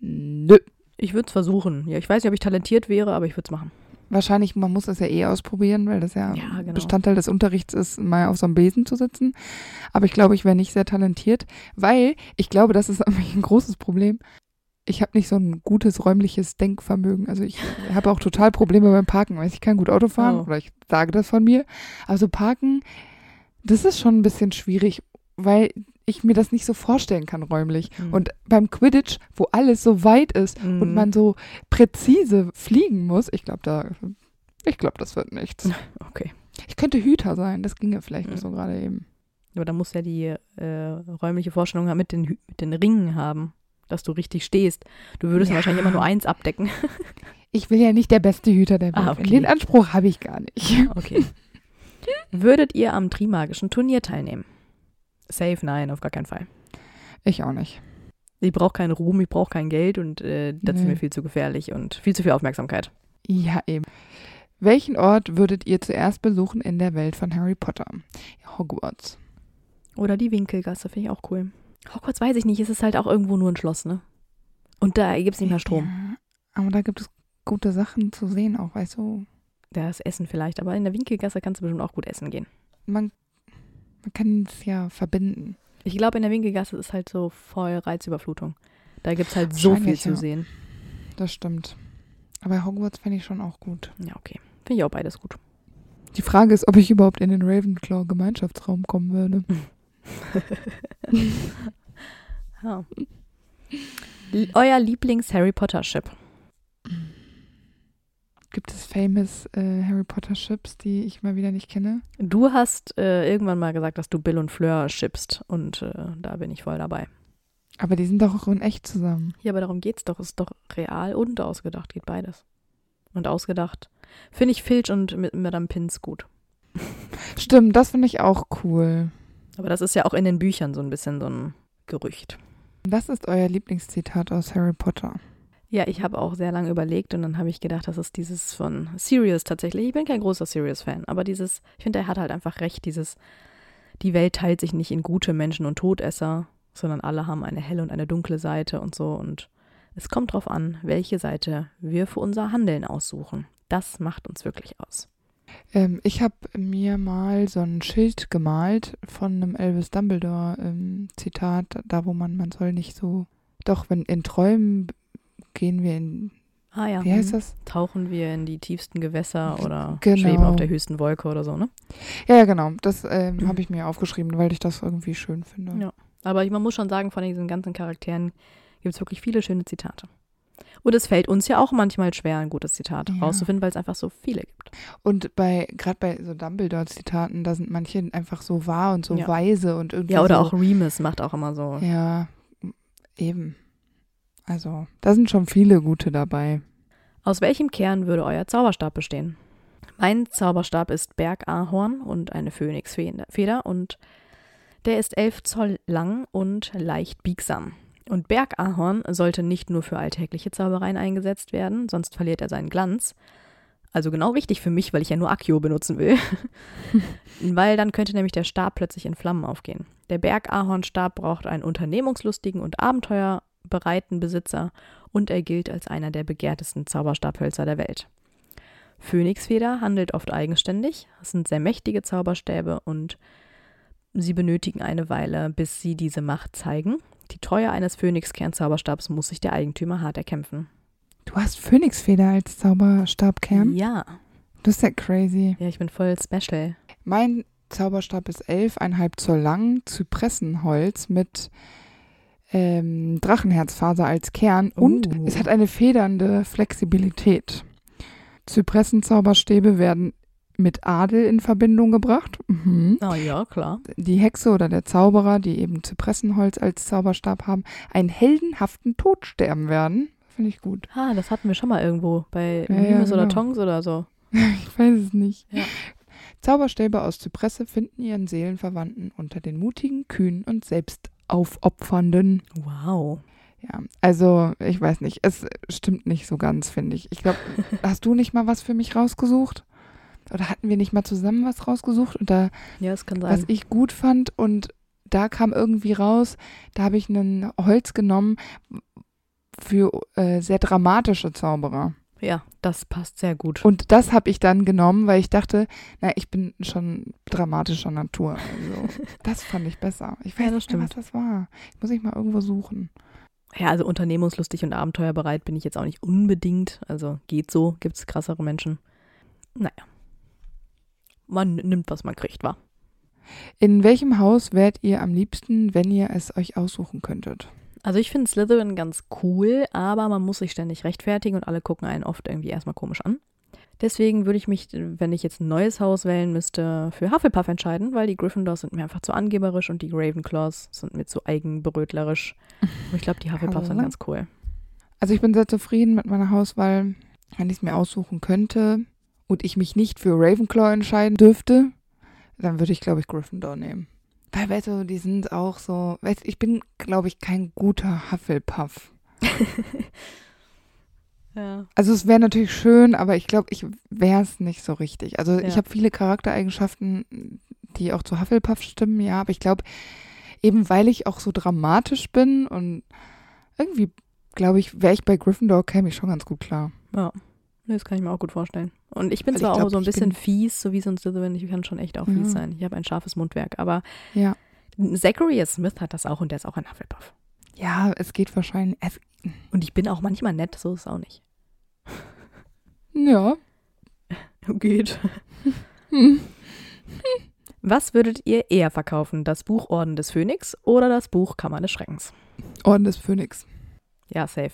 Nö. Ich würde es versuchen. Ja, ich weiß nicht, ob ich talentiert wäre, aber ich würde es machen. Wahrscheinlich, man muss das ja eh ausprobieren, weil das ja, Ja, genau. Bestandteil des Unterrichts ist, mal auf so einem Besen zu sitzen. Aber ich glaube, ich wäre nicht sehr talentiert, weil ich glaube, das ist *laughs* nämlich ein großes Problem. Ich habe nicht so ein gutes räumliches Denkvermögen. Also ich habe auch total Probleme beim Parken, weil ich kann gut Auto fahren Oh. oder ich sage das von mir. Also Parken, das ist schon ein bisschen schwierig, weil ich mir das nicht so vorstellen kann räumlich. Mhm. Und beim Quidditch, wo alles so weit ist und Mhm. man so präzise fliegen muss, ich glaube, da, ich glaube, das wird nichts. *laughs* Okay. Ich könnte Hüter sein, das ginge vielleicht Mhm. so gerade eben. Aber da muss ja die äh, räumliche Vorstellung mit den, mit den Ringen haben, dass du richtig stehst. Du würdest Ja. wahrscheinlich immer nur eins abdecken. *laughs* Ich will ja nicht der beste Hüter der Welt. Ah, okay. Den Anspruch habe ich gar nicht. *laughs* Okay. Würdet ihr am Trimagischen Turnier teilnehmen? Safe, nein, auf gar keinen Fall. Ich auch nicht. Ich brauche keinen Ruhm, ich brauche kein Geld und äh, das ist Nee. mir viel zu gefährlich und viel zu viel Aufmerksamkeit. Ja, eben. Welchen Ort würdet ihr zuerst besuchen in der Welt von Harry Potter? Hogwarts. Oder die Winkelgasse, finde ich auch cool. Hogwarts weiß ich nicht, es ist halt auch irgendwo nur ein Schloss, ne? Und da gibt es nicht mehr Strom. Ja, aber da gibt es gute Sachen zu sehen auch, weißt du. Das Essen vielleicht, aber in der Winkelgasse kannst du bestimmt auch gut essen gehen. Man, man kann es ja verbinden. Ich glaube, in der Winkelgasse ist halt so voll Reizüberflutung. Da gibt es halt so viel zu ja. sehen. Das stimmt. Aber Hogwarts fände ich schon auch gut. Ja, okay. Finde ich auch beides gut. Die Frage ist, ob ich überhaupt in den Ravenclaw Gemeinschaftsraum kommen würde. *laughs* *laughs* Ja. Euer Lieblings-Harry Potter-Ship. Gibt es famous äh, Harry Potter Ships, die ich mal wieder nicht kenne? Du hast äh, irgendwann mal gesagt, dass du Bill und Fleur schippst und äh, da bin ich voll dabei. Aber die sind doch auch in echt zusammen. Ja, aber darum geht's doch. Es ist doch real und ausgedacht. Geht beides. Und ausgedacht finde ich Filch und mit Madame Pins gut. Stimmt, das finde ich auch cool. Aber das ist ja auch in den Büchern so ein bisschen so ein Gerücht. Was ist euer Lieblingszitat aus Harry Potter? Ja, ich habe auch sehr lange überlegt und dann habe ich gedacht, das ist dieses von Sirius tatsächlich. Ich bin kein großer Sirius-Fan, aber dieses, ich finde, er hat halt einfach recht, dieses, die Welt teilt sich nicht in gute Menschen und Todesser, sondern alle haben eine helle und eine dunkle Seite und so und es kommt drauf an, welche Seite wir für unser Handeln aussuchen. Das macht uns wirklich aus. Ähm, ich habe mir mal so ein Schild gemalt von einem Elvis Dumbledore ähm, Zitat, da wo man, man soll nicht so, doch, wenn in Träumen gehen wir in, Ah ja. wie heißt hm. das? Tauchen wir in die tiefsten Gewässer oder Genau. schweben auf der höchsten Wolke oder so, ne? Ja, ja, genau, das ähm, *clears throat* Mhm. habe ich mir aufgeschrieben, weil ich das irgendwie schön finde. Ja. Aber man muss schon sagen, von diesen ganzen Charakteren gibt es wirklich viele schöne Zitate. Und es fällt uns ja auch manchmal schwer, ein gutes Zitat Ja. rauszufinden, weil es einfach so viele gibt. Und bei, gerade bei so Dumbledore-Zitaten, da sind manche einfach so wahr und so Ja. weise und irgendwie Ja, oder so, auch Remus macht auch immer so. Ja, eben. Also, da sind schon viele gute dabei. Aus welchem Kern würde euer Zauberstab bestehen? Mein Zauberstab ist Bergahorn und eine Phönixfeder und der ist elf Zoll lang und leicht biegsam. Und Bergahorn sollte nicht nur für alltägliche Zaubereien eingesetzt werden, sonst verliert er seinen Glanz. Also genau wichtig für mich, weil ich ja nur Accio benutzen will. *laughs* weil dann könnte nämlich der Stab plötzlich in Flammen aufgehen. Der Bergahornstab braucht einen unternehmungslustigen und abenteuerbereiten Besitzer und er gilt als einer der begehrtesten Zauberstabhölzer der Welt. Phönixfeder handelt oft eigenständig, es sind sehr mächtige Zauberstäbe und sie benötigen eine Weile, bis sie diese Macht zeigen. Die Treue eines Phönixkern-Zauberstabs muss sich der Eigentümer hart erkämpfen. Du hast Phönixfeder als Zauberstabkern? Ja, Das ist ja crazy. ja, ich bin voll special. Mein Zauberstab ist 11,5 Zoll lang, Zypressenholz mit ähm, Drachenherzfaser als Kern und Uh. es hat eine federnde Flexibilität. Zypressenzauberstäbe werden mit Adel in Verbindung gebracht. Mhm. Oh ja, klar. Die Hexe oder der Zauberer, die eben Zypressenholz als Zauberstab haben, einen heldenhaften Tod sterben werden. Finde ich gut. Ah, das hatten wir schon mal irgendwo bei Ja, ja, oder genau. Tongs oder so. *laughs* Ich weiß es nicht. Ja. Zauberstäbe aus Zypresse finden ihren Seelenverwandten unter den mutigen, kühnen und selbst aufopfernden. Wow. Ja, also ich weiß nicht, es stimmt nicht so ganz, finde ich. Ich glaube, *laughs* hast du nicht mal was für mich rausgesucht? Oder hatten wir nicht mal zusammen was rausgesucht? Und da, Ja, was ich gut fand und da kam irgendwie raus, da habe ich ein Holz genommen für äh, sehr dramatische Zauberer. Ja, das passt sehr gut. Und das habe ich dann genommen, weil ich dachte, na, ich bin schon dramatischer Natur. Also, *laughs* das fand ich besser. Ich weiß Ja, nicht mehr, was das war. Ich muss ich mal irgendwo suchen. Ja, also unternehmungslustig und abenteuerbereit bin ich jetzt auch nicht unbedingt. Also geht so, gibt es krassere Menschen. Naja. Man nimmt, was man kriegt, wa? In welchem Haus wärt ihr am liebsten, wenn ihr es euch aussuchen könntet? Also ich finde Slytherin ganz cool, aber man muss sich ständig rechtfertigen und alle gucken einen oft irgendwie erstmal komisch an. Deswegen würde ich mich, wenn ich jetzt ein neues Haus wählen müsste, für Hufflepuff entscheiden, weil die Gryffindors sind mir einfach zu angeberisch und die Ravenclaws sind mir zu eigenbrötlerisch. Und ich glaube, die Hufflepuffs sind ganz cool. Also ich bin sehr zufrieden mit meiner Hauswahl, wenn ich es mir aussuchen könnte und ich mich nicht für Ravenclaw entscheiden dürfte, dann würde ich, glaube ich, Gryffindor nehmen. Weil, weißt du, die sind auch so, weißt du, ich bin, glaube ich, kein guter Hufflepuff. *laughs* Ja. Also es wäre natürlich schön, aber ich glaube, ich wäre es nicht so richtig. Also ich Ja. habe viele Charaktereigenschaften, die auch zu Hufflepuff stimmen, ja, aber ich glaube, eben weil ich auch so dramatisch bin und irgendwie, glaube ich, wäre ich bei Gryffindor, käme ich schon ganz gut klar. Ja, das kann ich mir auch gut vorstellen. Und ich bin ich zwar glaub, auch so ein ich bisschen fies, so wie so ein Slytherin, ich kann schon echt auch Ja. fies sein. Ich habe ein scharfes Mundwerk, aber Ja. Zachary Smith hat das auch und der ist auch ein Hufflepuff. Ja, es geht wahrscheinlich. Es, Und ich bin auch manchmal nett, so ist es auch nicht. ja. *laughs* Geht. Hm. Was würdet ihr eher verkaufen? Das Buch Orden des Phönix oder das Buch Kammer des Schreckens? Orden des Phönix. Ja, safe.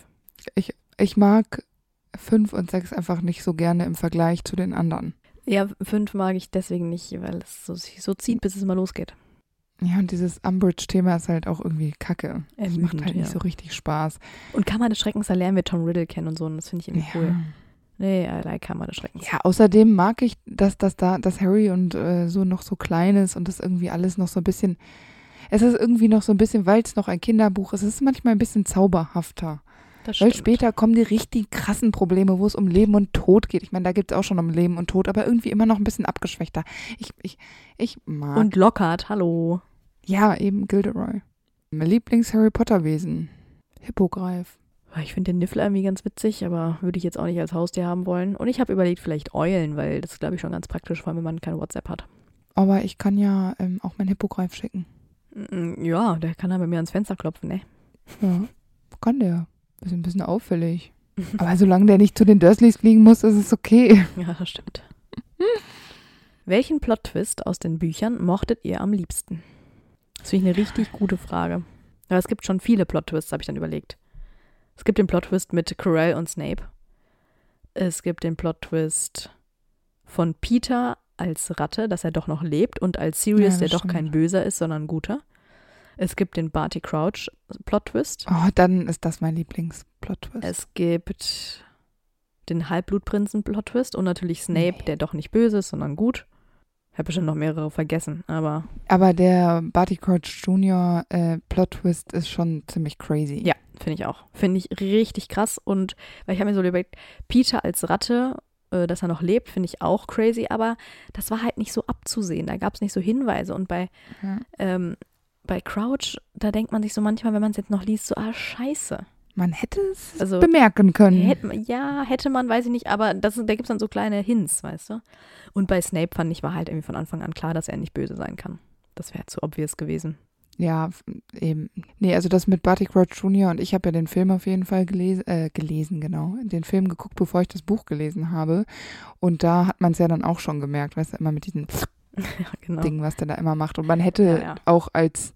Ich mag 5 und 6 einfach nicht so gerne im Vergleich zu den anderen. Ja, fünf mag ich deswegen nicht, weil es so, sich so zieht, bis es mal losgeht. Ja, und dieses Umbridge-Thema ist halt auch irgendwie kacke. Das macht halt nicht ja. so richtig Spaß. Und Kammer des Schreckens, da lernen wir Tom Riddle kennen und so, und das finde ich irgendwie cool. Ja. Nee, I like Kammer des Schreckens. ja, außerdem mag ich, dass, dass da, dass Harry und äh, so noch so klein ist und das irgendwie alles noch so ein bisschen. Es ist irgendwie noch so ein bisschen, weil es noch ein Kinderbuch ist, es ist manchmal ein bisschen zauberhafter. Das Weil stimmt. später kommen die richtig krassen Probleme, wo es um Leben und Tod geht. Ich meine, da gibt es auch schon um Leben und Tod, aber irgendwie immer noch ein bisschen abgeschwächter. Ich, ich, ich mag. Und Lockhart, hallo. ja, eben Gilderoy. Mein Lieblings-Harry Potter-Wesen. Hippogreif. Ich finde den Niffler irgendwie ganz witzig, aber würde ich jetzt auch nicht als Haustier haben wollen. Und ich habe überlegt, vielleicht Eulen, weil das ist, glaube ich, schon ganz praktisch, vor allem wenn man kein WhatsApp hat. Aber ich kann ja ähm, auch meinen Hippogreif schicken. Mm, Ja, der kann dann bei mir ans Fenster klopfen, ne? Ja, kann der. Ist ein bisschen auffällig. *laughs* Aber solange der nicht zu den Dursleys fliegen muss, ist es okay. Ja, das stimmt. Welchen Plot-Twist aus den Büchern mochtet ihr am liebsten? Das finde ich eine richtig gute Frage. Aber es gibt schon viele Plot-Twists, habe ich dann überlegt. Es gibt den Plot-Twist mit Quirrell und Snape. Es gibt den Plot-Twist von Peter als Ratte, dass er doch noch lebt und als Sirius, Ja, der das doch kein stimmt. Böser ist, sondern ein guter. Es gibt den Barty Crouch Plot-Twist. Oh, dann ist das mein Lieblings-Plot-Twist. Es gibt den Halbblutprinzen-Plot-Twist und natürlich Snape, Nee. der doch nicht böse ist, sondern gut. Ich habe bestimmt noch mehrere vergessen, aber Aber der Barty Crouch Jr. Äh, Plot-Twist ist schon ziemlich crazy. ja, finde ich auch. Finde ich richtig krass. Und weil ich habe mir so überlegt, Peter als Ratte, äh, dass er noch lebt, finde ich auch crazy, aber das war halt nicht so abzusehen. Da gab es nicht so Hinweise. Und bei, Ja. ähm, bei Crouch, da denkt man sich so manchmal, wenn man es jetzt noch liest, so, ah, scheiße. Man hätte es Also, bemerken können. Hätte, ja, hätte man, weiß ich nicht, aber das, da gibt es dann so kleine Hints, weißt du? Und bei Snape fand ich, war halt irgendwie von Anfang an klar, dass er nicht böse sein kann. Das wäre zu obvious gewesen. Ja, eben. Nee, also das mit Barty Crouch Jr. und ich habe ja den Film auf jeden Fall gelesen, äh, gelesen, genau. Den Film geguckt, bevor ich das Buch gelesen habe. Und da hat man es ja dann auch schon gemerkt, weißt du, immer mit diesem ja, *laughs* genau. Ding, was der da immer macht. Und man hätte Ja, ja. auch als,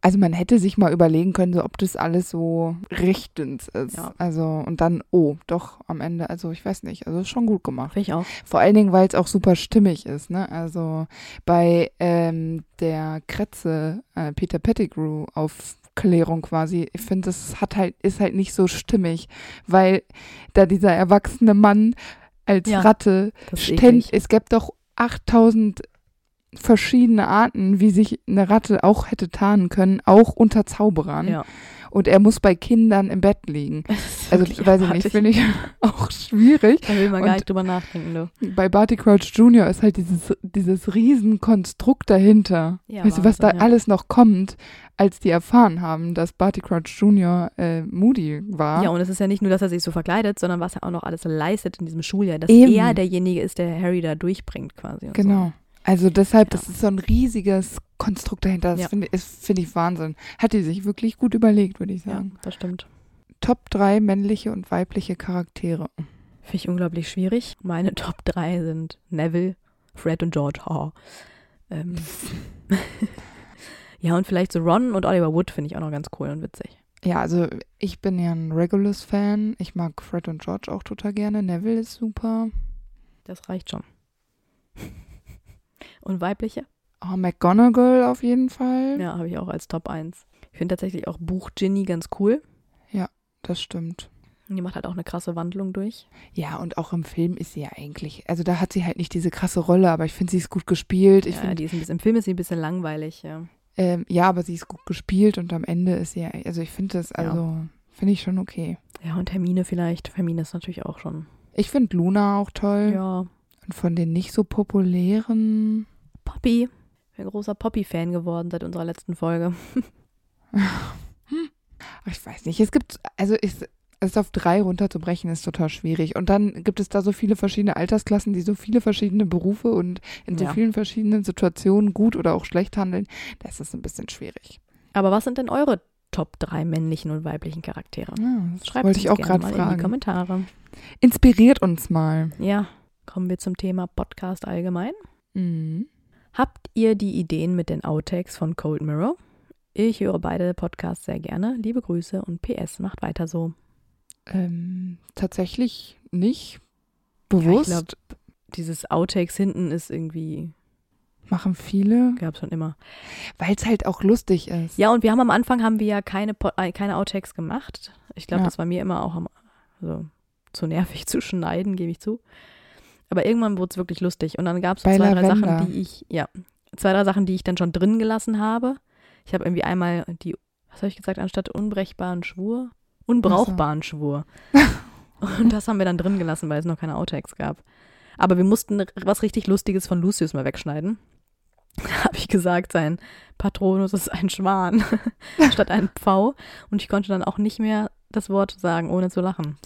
also man hätte sich mal überlegen können, so ob das alles so richtend ist. Ja. Also, und dann, oh, doch, am Ende, also ich weiß nicht, also schon gut gemacht. Ich auch. Vor allen Dingen, weil es auch super stimmig ist, ne? Also bei ähm, der Kretze, äh, Peter Pettigrew Aufklärung quasi, ich finde, das hat halt, ist halt nicht so stimmig, weil da dieser erwachsene Mann als Ja, Ratte ständig, es gibt doch 8000 verschiedene Arten, wie sich eine Ratte auch hätte tarnen können, auch unter Zauberern. Ja. Und er muss bei Kindern im Bett liegen. Also, weiß ich nicht, finde ich *laughs* auch schwierig. Da will man Und- gar nicht drüber nachdenken, du. Bei Barty Crouch Jr. ist halt dieses, dieses Riesenkonstrukt dahinter. Ja, weißt du, was da ja. alles noch kommt, als die erfahren haben, dass Barty Crouch Jr. Äh, Moody war. Ja, und es ist ja nicht nur, dass er sich so verkleidet, sondern was er auch noch alles leistet in diesem Schuljahr, dass Eben. er derjenige ist, der Harry da durchbringt quasi. Genau. Also deshalb, Ja. das ist so ein riesiges Konstrukt dahinter. Das Ja. finde ich, find ich Wahnsinn. Hat die sich wirklich gut überlegt, würde ich So. Ja, sagen. das stimmt. Top drei männliche und weibliche Charaktere. Finde ich unglaublich schwierig. Meine *laughs* Top 3 sind Neville, Fred und George. Ha. Ähm. *laughs* ja, und vielleicht so Ron und Oliver Wood finde ich auch noch ganz cool und witzig. Ja, also ich bin ja ein Regulus-Fan. Ich mag Fred und George auch total gerne. Neville ist super. Das reicht schon. Und weibliche? Oh, McGonagall auf jeden Fall. Ja, habe ich auch als Top 1. Ich finde tatsächlich auch Buch Ginny ganz cool. Das stimmt. Und Die macht halt auch eine krasse Wandlung durch. Ja, und auch im Film ist sie ja eigentlich, also da hat sie halt nicht diese krasse Rolle, aber ich finde, sie ist gut gespielt. Ich ja, finde, die ist ein bisschen, im Film ist sie ein bisschen langweilig, ja. ähm, ja, aber sie ist gut gespielt und am Ende ist sie ja, also ich finde das, Ja. also, finde ich schon okay. Ja, und Hermine vielleicht. Hermine ist natürlich auch schon. Ich finde Luna auch toll. Ja. Und von den nicht so populären, Poppy. Ich bin ein großer Poppy-Fan geworden seit unserer letzten Folge. *laughs* ich weiß nicht, es gibt, also ist, es auf drei runterzubrechen ist total schwierig. Und dann gibt es da so viele verschiedene Altersklassen, die so viele verschiedene Berufe und in so Ja. vielen verschiedenen Situationen gut oder auch schlecht handeln. Da ist es ein bisschen schwierig. Aber was sind denn eure Top 3 männlichen und weiblichen Charaktere. Ja, das Schreibt wollte ich auch gerade mal in die fragen. Kommentare. Inspiriert uns mal. Ja, kommen wir zum Thema Podcast allgemein. Mhm. Habt ihr die Ideen mit den Outtakes von Cold Mirror? Ich höre beide Podcasts sehr gerne. Liebe Grüße und PS, macht weiter so. Ähm, tatsächlich nicht Ja, ich bewusst. glaub, dieses Outtakes hinten ist irgendwie, machen viele, gab es schon immer. weil es halt auch lustig ist. Ja, und wir haben am Anfang haben wir ja keine, Po- äh, keine Outtakes gemacht. Ich glaube, Ja. das war mir immer auch am, also, zu nervig *laughs* zu schneiden, gebe ich zu. Aber irgendwann wurde es wirklich lustig. Und dann gab es so zwei, drei Lavender. Sachen, die ich, ja, zwei, drei Sachen, die ich dann schon drin gelassen habe. Ich habe irgendwie einmal die, was habe ich gesagt, anstatt unbrechbaren Schwur, unbrauchbaren Schwur. *laughs* Und das haben wir dann drin gelassen, weil es noch keine Outtakes gab. Aber wir mussten was richtig Lustiges von Lucius mal wegschneiden. *laughs* Da habe ich gesagt, sein Patronus ist ein Schwan *laughs* statt ein Pfau. Und ich konnte dann auch nicht mehr das Wort sagen, ohne zu lachen.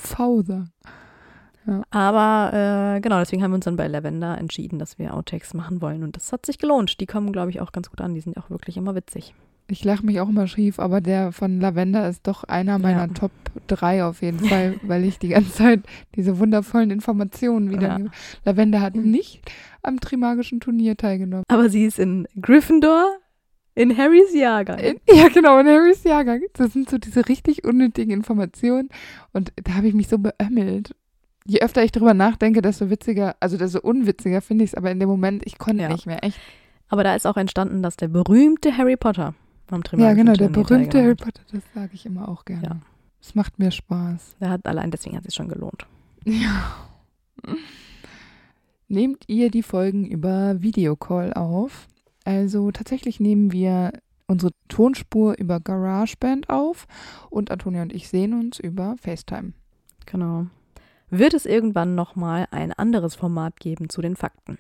Aber äh, genau, deswegen haben wir uns dann bei Lavender entschieden, dass wir Outtakes machen wollen. Und das hat sich gelohnt. Die kommen, glaube ich, auch ganz gut an. Die sind auch wirklich immer witzig. Ich lache mich auch immer schief, aber der von Lavender ist doch einer meiner Ja. Top 3 auf jeden Fall, *laughs* weil ich die ganze Zeit diese wundervollen Informationen wieder. Ja. Lavender hat nicht am Trimagischen Turnier teilgenommen. Aber sie ist in Gryffindor in Harrys Jahrgang. In, ja, genau, in Harrys Jahrgang. Das sind so diese richtig unnötigen Informationen. Und da habe ich mich so beömmelt. Je öfter ich drüber nachdenke, desto witziger, also desto unwitziger finde ich es. Aber in dem Moment, ich konnte Ja. nicht mehr. Echt. Aber da ist auch entstanden, dass der berühmte Harry Potter am Ja, Trimagischen genau, der berühmte Harry. Potter, das sage ich immer auch gerne. Ja. Es macht mir Spaß. Der hat allein deswegen hat es sich schon gelohnt. Ja. Nehmt ihr die Folgen über Videocall auf? Also tatsächlich nehmen wir unsere Tonspur über GarageBand auf und Antonia und ich sehen uns über FaceTime. Genau. Wird es irgendwann nochmal ein anderes Format geben zu den Fakten?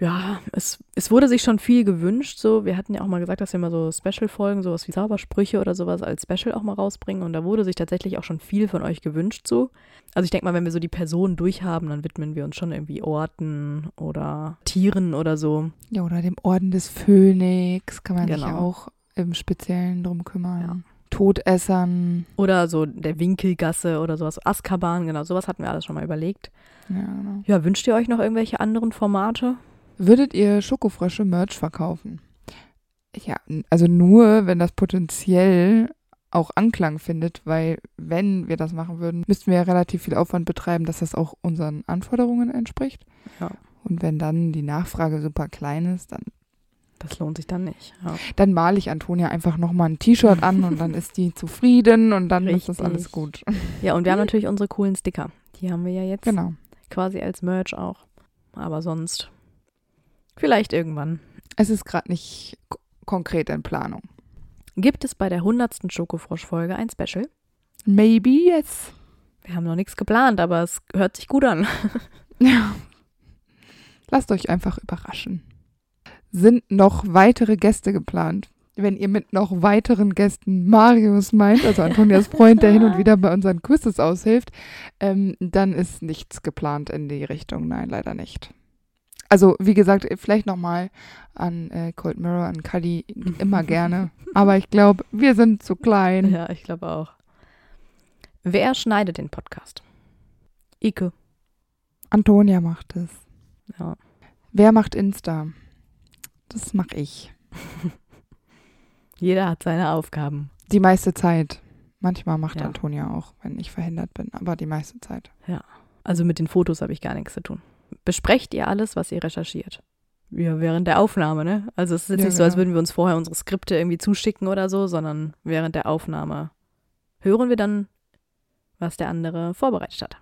Ja, es, es wurde sich schon viel gewünscht. So, wir hatten ja auch mal gesagt, dass wir mal so Special-Folgen, sowas wie Zaubersprüche oder sowas als Special auch mal rausbringen. Und da wurde sich tatsächlich auch schon viel von euch gewünscht. So. Also ich denke mal, wenn wir so die Personen durchhaben, dann widmen wir uns schon irgendwie Orten oder Tieren oder so. Ja, oder dem Orden des Phönix kann man sich Genau. auch im Speziellen drum kümmern. Ja. Todessern. Oder so der Winkelgasse oder sowas. Azkaban, genau, sowas hatten wir alles schon mal überlegt. Ja, genau. Ja, wünscht ihr euch noch irgendwelche anderen Formate? Würdet ihr Schokofrösche Merch verkaufen? Ja, also nur, wenn das potenziell auch Anklang findet, weil wenn wir das machen würden, müssten wir ja relativ viel Aufwand betreiben, dass das auch unseren Anforderungen entspricht. Ja. Und wenn dann die Nachfrage super klein ist, dann, Das lohnt sich dann nicht. Ja. dann male ich Antonia einfach nochmal ein T-Shirt an und dann ist die *laughs* zufrieden und dann ist das Richtig. alles gut. Ja, und wir haben *laughs* natürlich unsere coolen Sticker. Die haben wir ja jetzt Genau. quasi als Merch auch. Aber sonst vielleicht irgendwann. Es ist gerade nicht konkret in Planung. Gibt es bei der 100. Schokofrosch-Folge ein Special? Maybe yes. Wir haben noch nichts geplant, aber es hört sich gut an. *laughs* Ja. Lasst euch einfach überraschen. Sind noch weitere Gäste geplant? Wenn ihr mit noch weiteren Gästen Marius meint, also Antonias Freund, der hin und wieder bei unseren Quizzes aushilft, ähm, dann ist nichts geplant in die Richtung. Nein, leider nicht. Also, wie gesagt, vielleicht nochmal an äh, Cold Mirror, an Kali, immer *laughs* gerne. Aber ich glaube, wir sind zu klein. Ja, ich glaube auch. Wer schneidet den Podcast? Ike. Antonia macht es. Ja. Wer macht Insta? Das mache ich. *laughs* Jeder hat seine Aufgaben. Die meiste Zeit. Manchmal macht Ja. Antonia auch, wenn ich verhindert bin, aber die meiste Zeit. Also mit den Fotos habe ich gar nichts zu tun. Besprecht ihr alles, was ihr recherchiert? Ja, während der Aufnahme, ne? Also es ist jetzt Ja, nicht so, als genau. würden wir uns vorher unsere Skripte irgendwie zuschicken oder so, sondern während der Aufnahme hören wir dann, was der andere vorbereitet hat.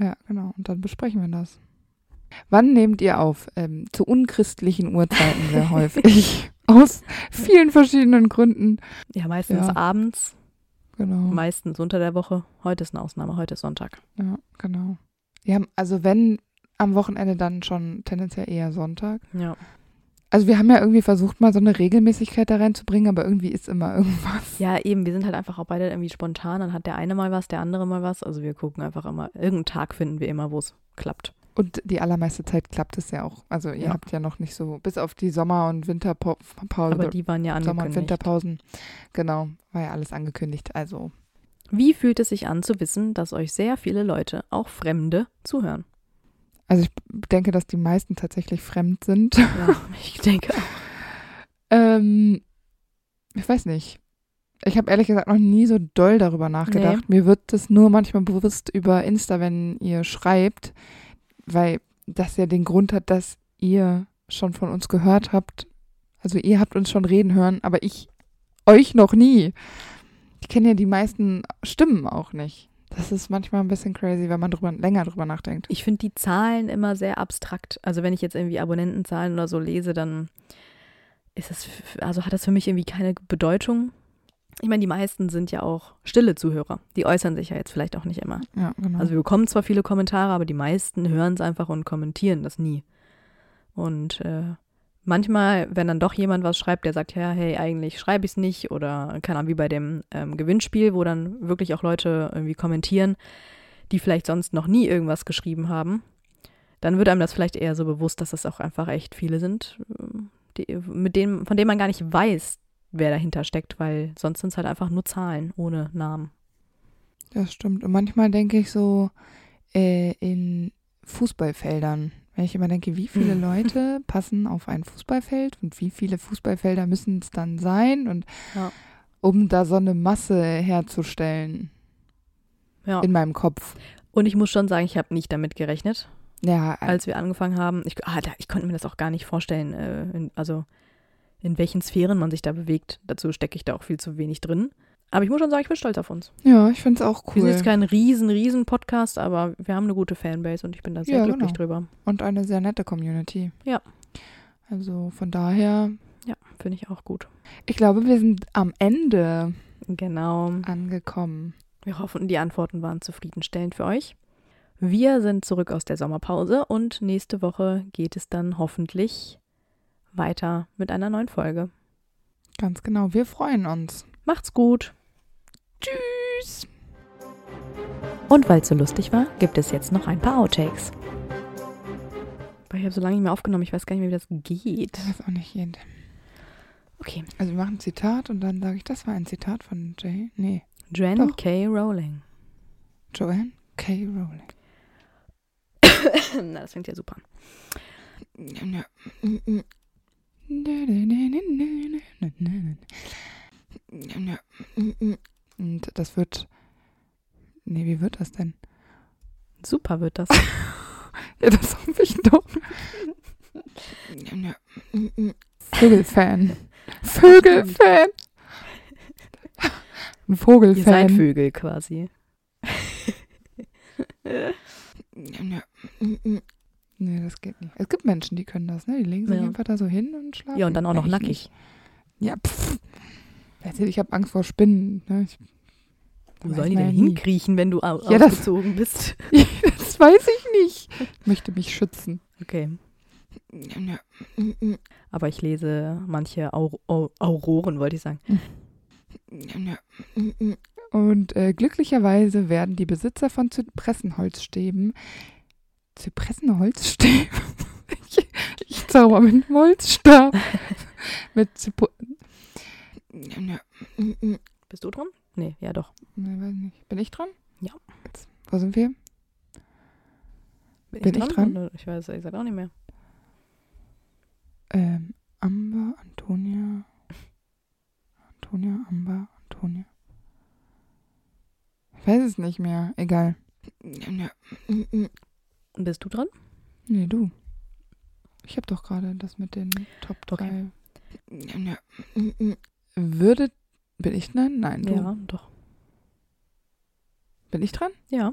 Ja, genau. Und dann besprechen wir das. Wann nehmt ihr auf? Ähm, zu unchristlichen Uhrzeiten sehr häufig. *laughs* Aus vielen verschiedenen Gründen. Ja, meistens Ja. abends, Genau. meistens unter der Woche. Heute ist eine Ausnahme, heute ist Sonntag. Ja, genau. Wir haben, also wenn am Wochenende dann schon tendenziell eher Sonntag. Ja. Also wir haben ja irgendwie versucht, mal so eine Regelmäßigkeit da reinzubringen, aber irgendwie ist immer irgendwas. Ja, eben, wir sind halt einfach auch beide irgendwie spontan. Dann hat der eine mal was, der andere mal was. Also wir gucken einfach immer, irgendeinen Tag finden wir immer, wo es klappt. Und die allermeiste Zeit klappt es ja auch. Also ihr Ja. habt ja noch nicht so, bis auf die Sommer- und Winterpause. Aber die waren ja Sommer- und angekündigt. Winterpausen. Genau, war ja alles angekündigt. Also Wie fühlt es sich an zu wissen, dass euch sehr viele Leute, auch Fremde, zuhören? Also ich denke, dass die meisten tatsächlich fremd sind. Ja, *laughs* ich denke auch. ähm, ich weiß nicht. Ich habe ehrlich gesagt noch nie so doll darüber nachgedacht. Mir wird das nur manchmal bewusst über Insta, wenn ihr schreibt, weil das ja den Grund hat, dass ihr schon von uns gehört habt. Also ihr habt uns schon reden hören, aber ich euch noch nie. Ich kenne ja die meisten Stimmen auch nicht. Das ist manchmal ein bisschen crazy, wenn man drüber, länger drüber nachdenkt. Ich finde die Zahlen immer sehr abstrakt. Also wenn ich jetzt irgendwie Abonnentenzahlen oder so lese, dann ist f- also hat das für mich irgendwie keine Bedeutung. Ich meine, die meisten sind ja auch stille Zuhörer. Die äußern sich ja jetzt vielleicht auch nicht immer. Ja, genau. Also wir bekommen zwar viele Kommentare, aber die meisten hören es einfach und kommentieren das nie. Und äh, manchmal, wenn dann doch jemand was schreibt, der sagt, ja, hey, eigentlich schreibe ich es nicht oder keine Ahnung, wie bei dem ähm, Gewinnspiel, wo dann wirklich auch Leute irgendwie kommentieren, die vielleicht sonst noch nie irgendwas geschrieben haben, dann wird einem das vielleicht eher so bewusst, dass das auch einfach echt viele sind, ähm, die, mit denen, von denen man gar nicht weiß, wer dahinter steckt, weil sonst sind es halt einfach nur Zahlen ohne Namen. Das stimmt. Und manchmal denke ich so äh, in Fußballfeldern. Wenn ich immer denke, wie viele. *laughs* Leute passen auf ein Fußballfeld und wie viele Fußballfelder müssen es dann sein und Ja. um da so eine Masse herzustellen Ja. in meinem Kopf. Und ich muss schon sagen, ich habe nicht damit gerechnet, Ja, äh, als wir angefangen haben. Ich, ah, da, ich konnte mir das auch gar nicht vorstellen, äh, also in welchen Sphären man sich da bewegt. Dazu stecke ich da auch viel zu wenig drin. Aber ich muss schon sagen, ich bin stolz auf uns. ja, ich finde es auch Wir sind cool. jetzt kein riesen, riesen Podcast, aber wir haben eine gute Fanbase und ich bin da sehr Ja, glücklich genau. drüber. Und eine sehr nette Community. Ja. Also von daher, Ja, finde ich auch gut. ich glaube, wir sind am Ende Genau. angekommen. Wir hoffen, die Antworten waren zufriedenstellend für euch. Wir sind zurück aus der Sommerpause und nächste Woche geht es dann hoffentlich weiter mit einer neuen Folge. Ganz genau. Wir freuen uns. Macht's gut. Tschüss. Und weil es so lustig war, gibt es jetzt noch ein paar Outtakes. Weil ich habe so lange nicht mehr aufgenommen, ich weiß gar nicht mehr, wie das geht. Ich weiß auch nicht jeden. Okay. Also wir machen ein Zitat und dann sage ich, das war ein Zitat von Jay. Nee, Jen Doch. K. Rowling. Joanne K. Rowling. *coughs* Na, das fängt ja super an. Ja. Und das wird. Nee, wie wird das denn? Super wird das. *laughs* Ja, das hoffe ich doch. Vögelfan. Vögelfan. Ein Ihr seid Vogelfan. Vögel quasi. *laughs* Nee, das geht nicht. Es gibt Menschen, die können das, ne? Die legen sich Ja. einfach da so hin und schlafen. Ja, und dann auch noch nackig. Ja, pff. Ich habe Angst vor Spinnen. Ne? Ich, Wo sollen die denn nie. hinkriechen, wenn du au Ja, das- ausgezogen bist? *laughs* das weiß ich nicht. Ich möchte mich schützen. Okay. Aber ich lese manche Aur Au Auroren, wollte ich sagen. Und äh, glücklicherweise werden die Besitzer von Zypressenholzstäben Zypressenholzstäben? *laughs* ich, ich zauber mit einem Holzstab. *laughs* mit Zypr Bist du dran? Nee, ja doch. Nee, weiß nicht. Bin ich dran? Ja. Jetzt, wo sind wir? Bin ich dran? Oder- Ich weiß, ich sag auch nicht mehr. Ähm, Amber, Antonia. Antonia, Amber, Antonia. Ich weiß es nicht mehr. Egal. Bist du dran? Nee, du. Ich habe doch gerade das mit den Top 3. Würde. Bin ich dran? Nein, du. Ja, doch. Bin ich dran? Ja.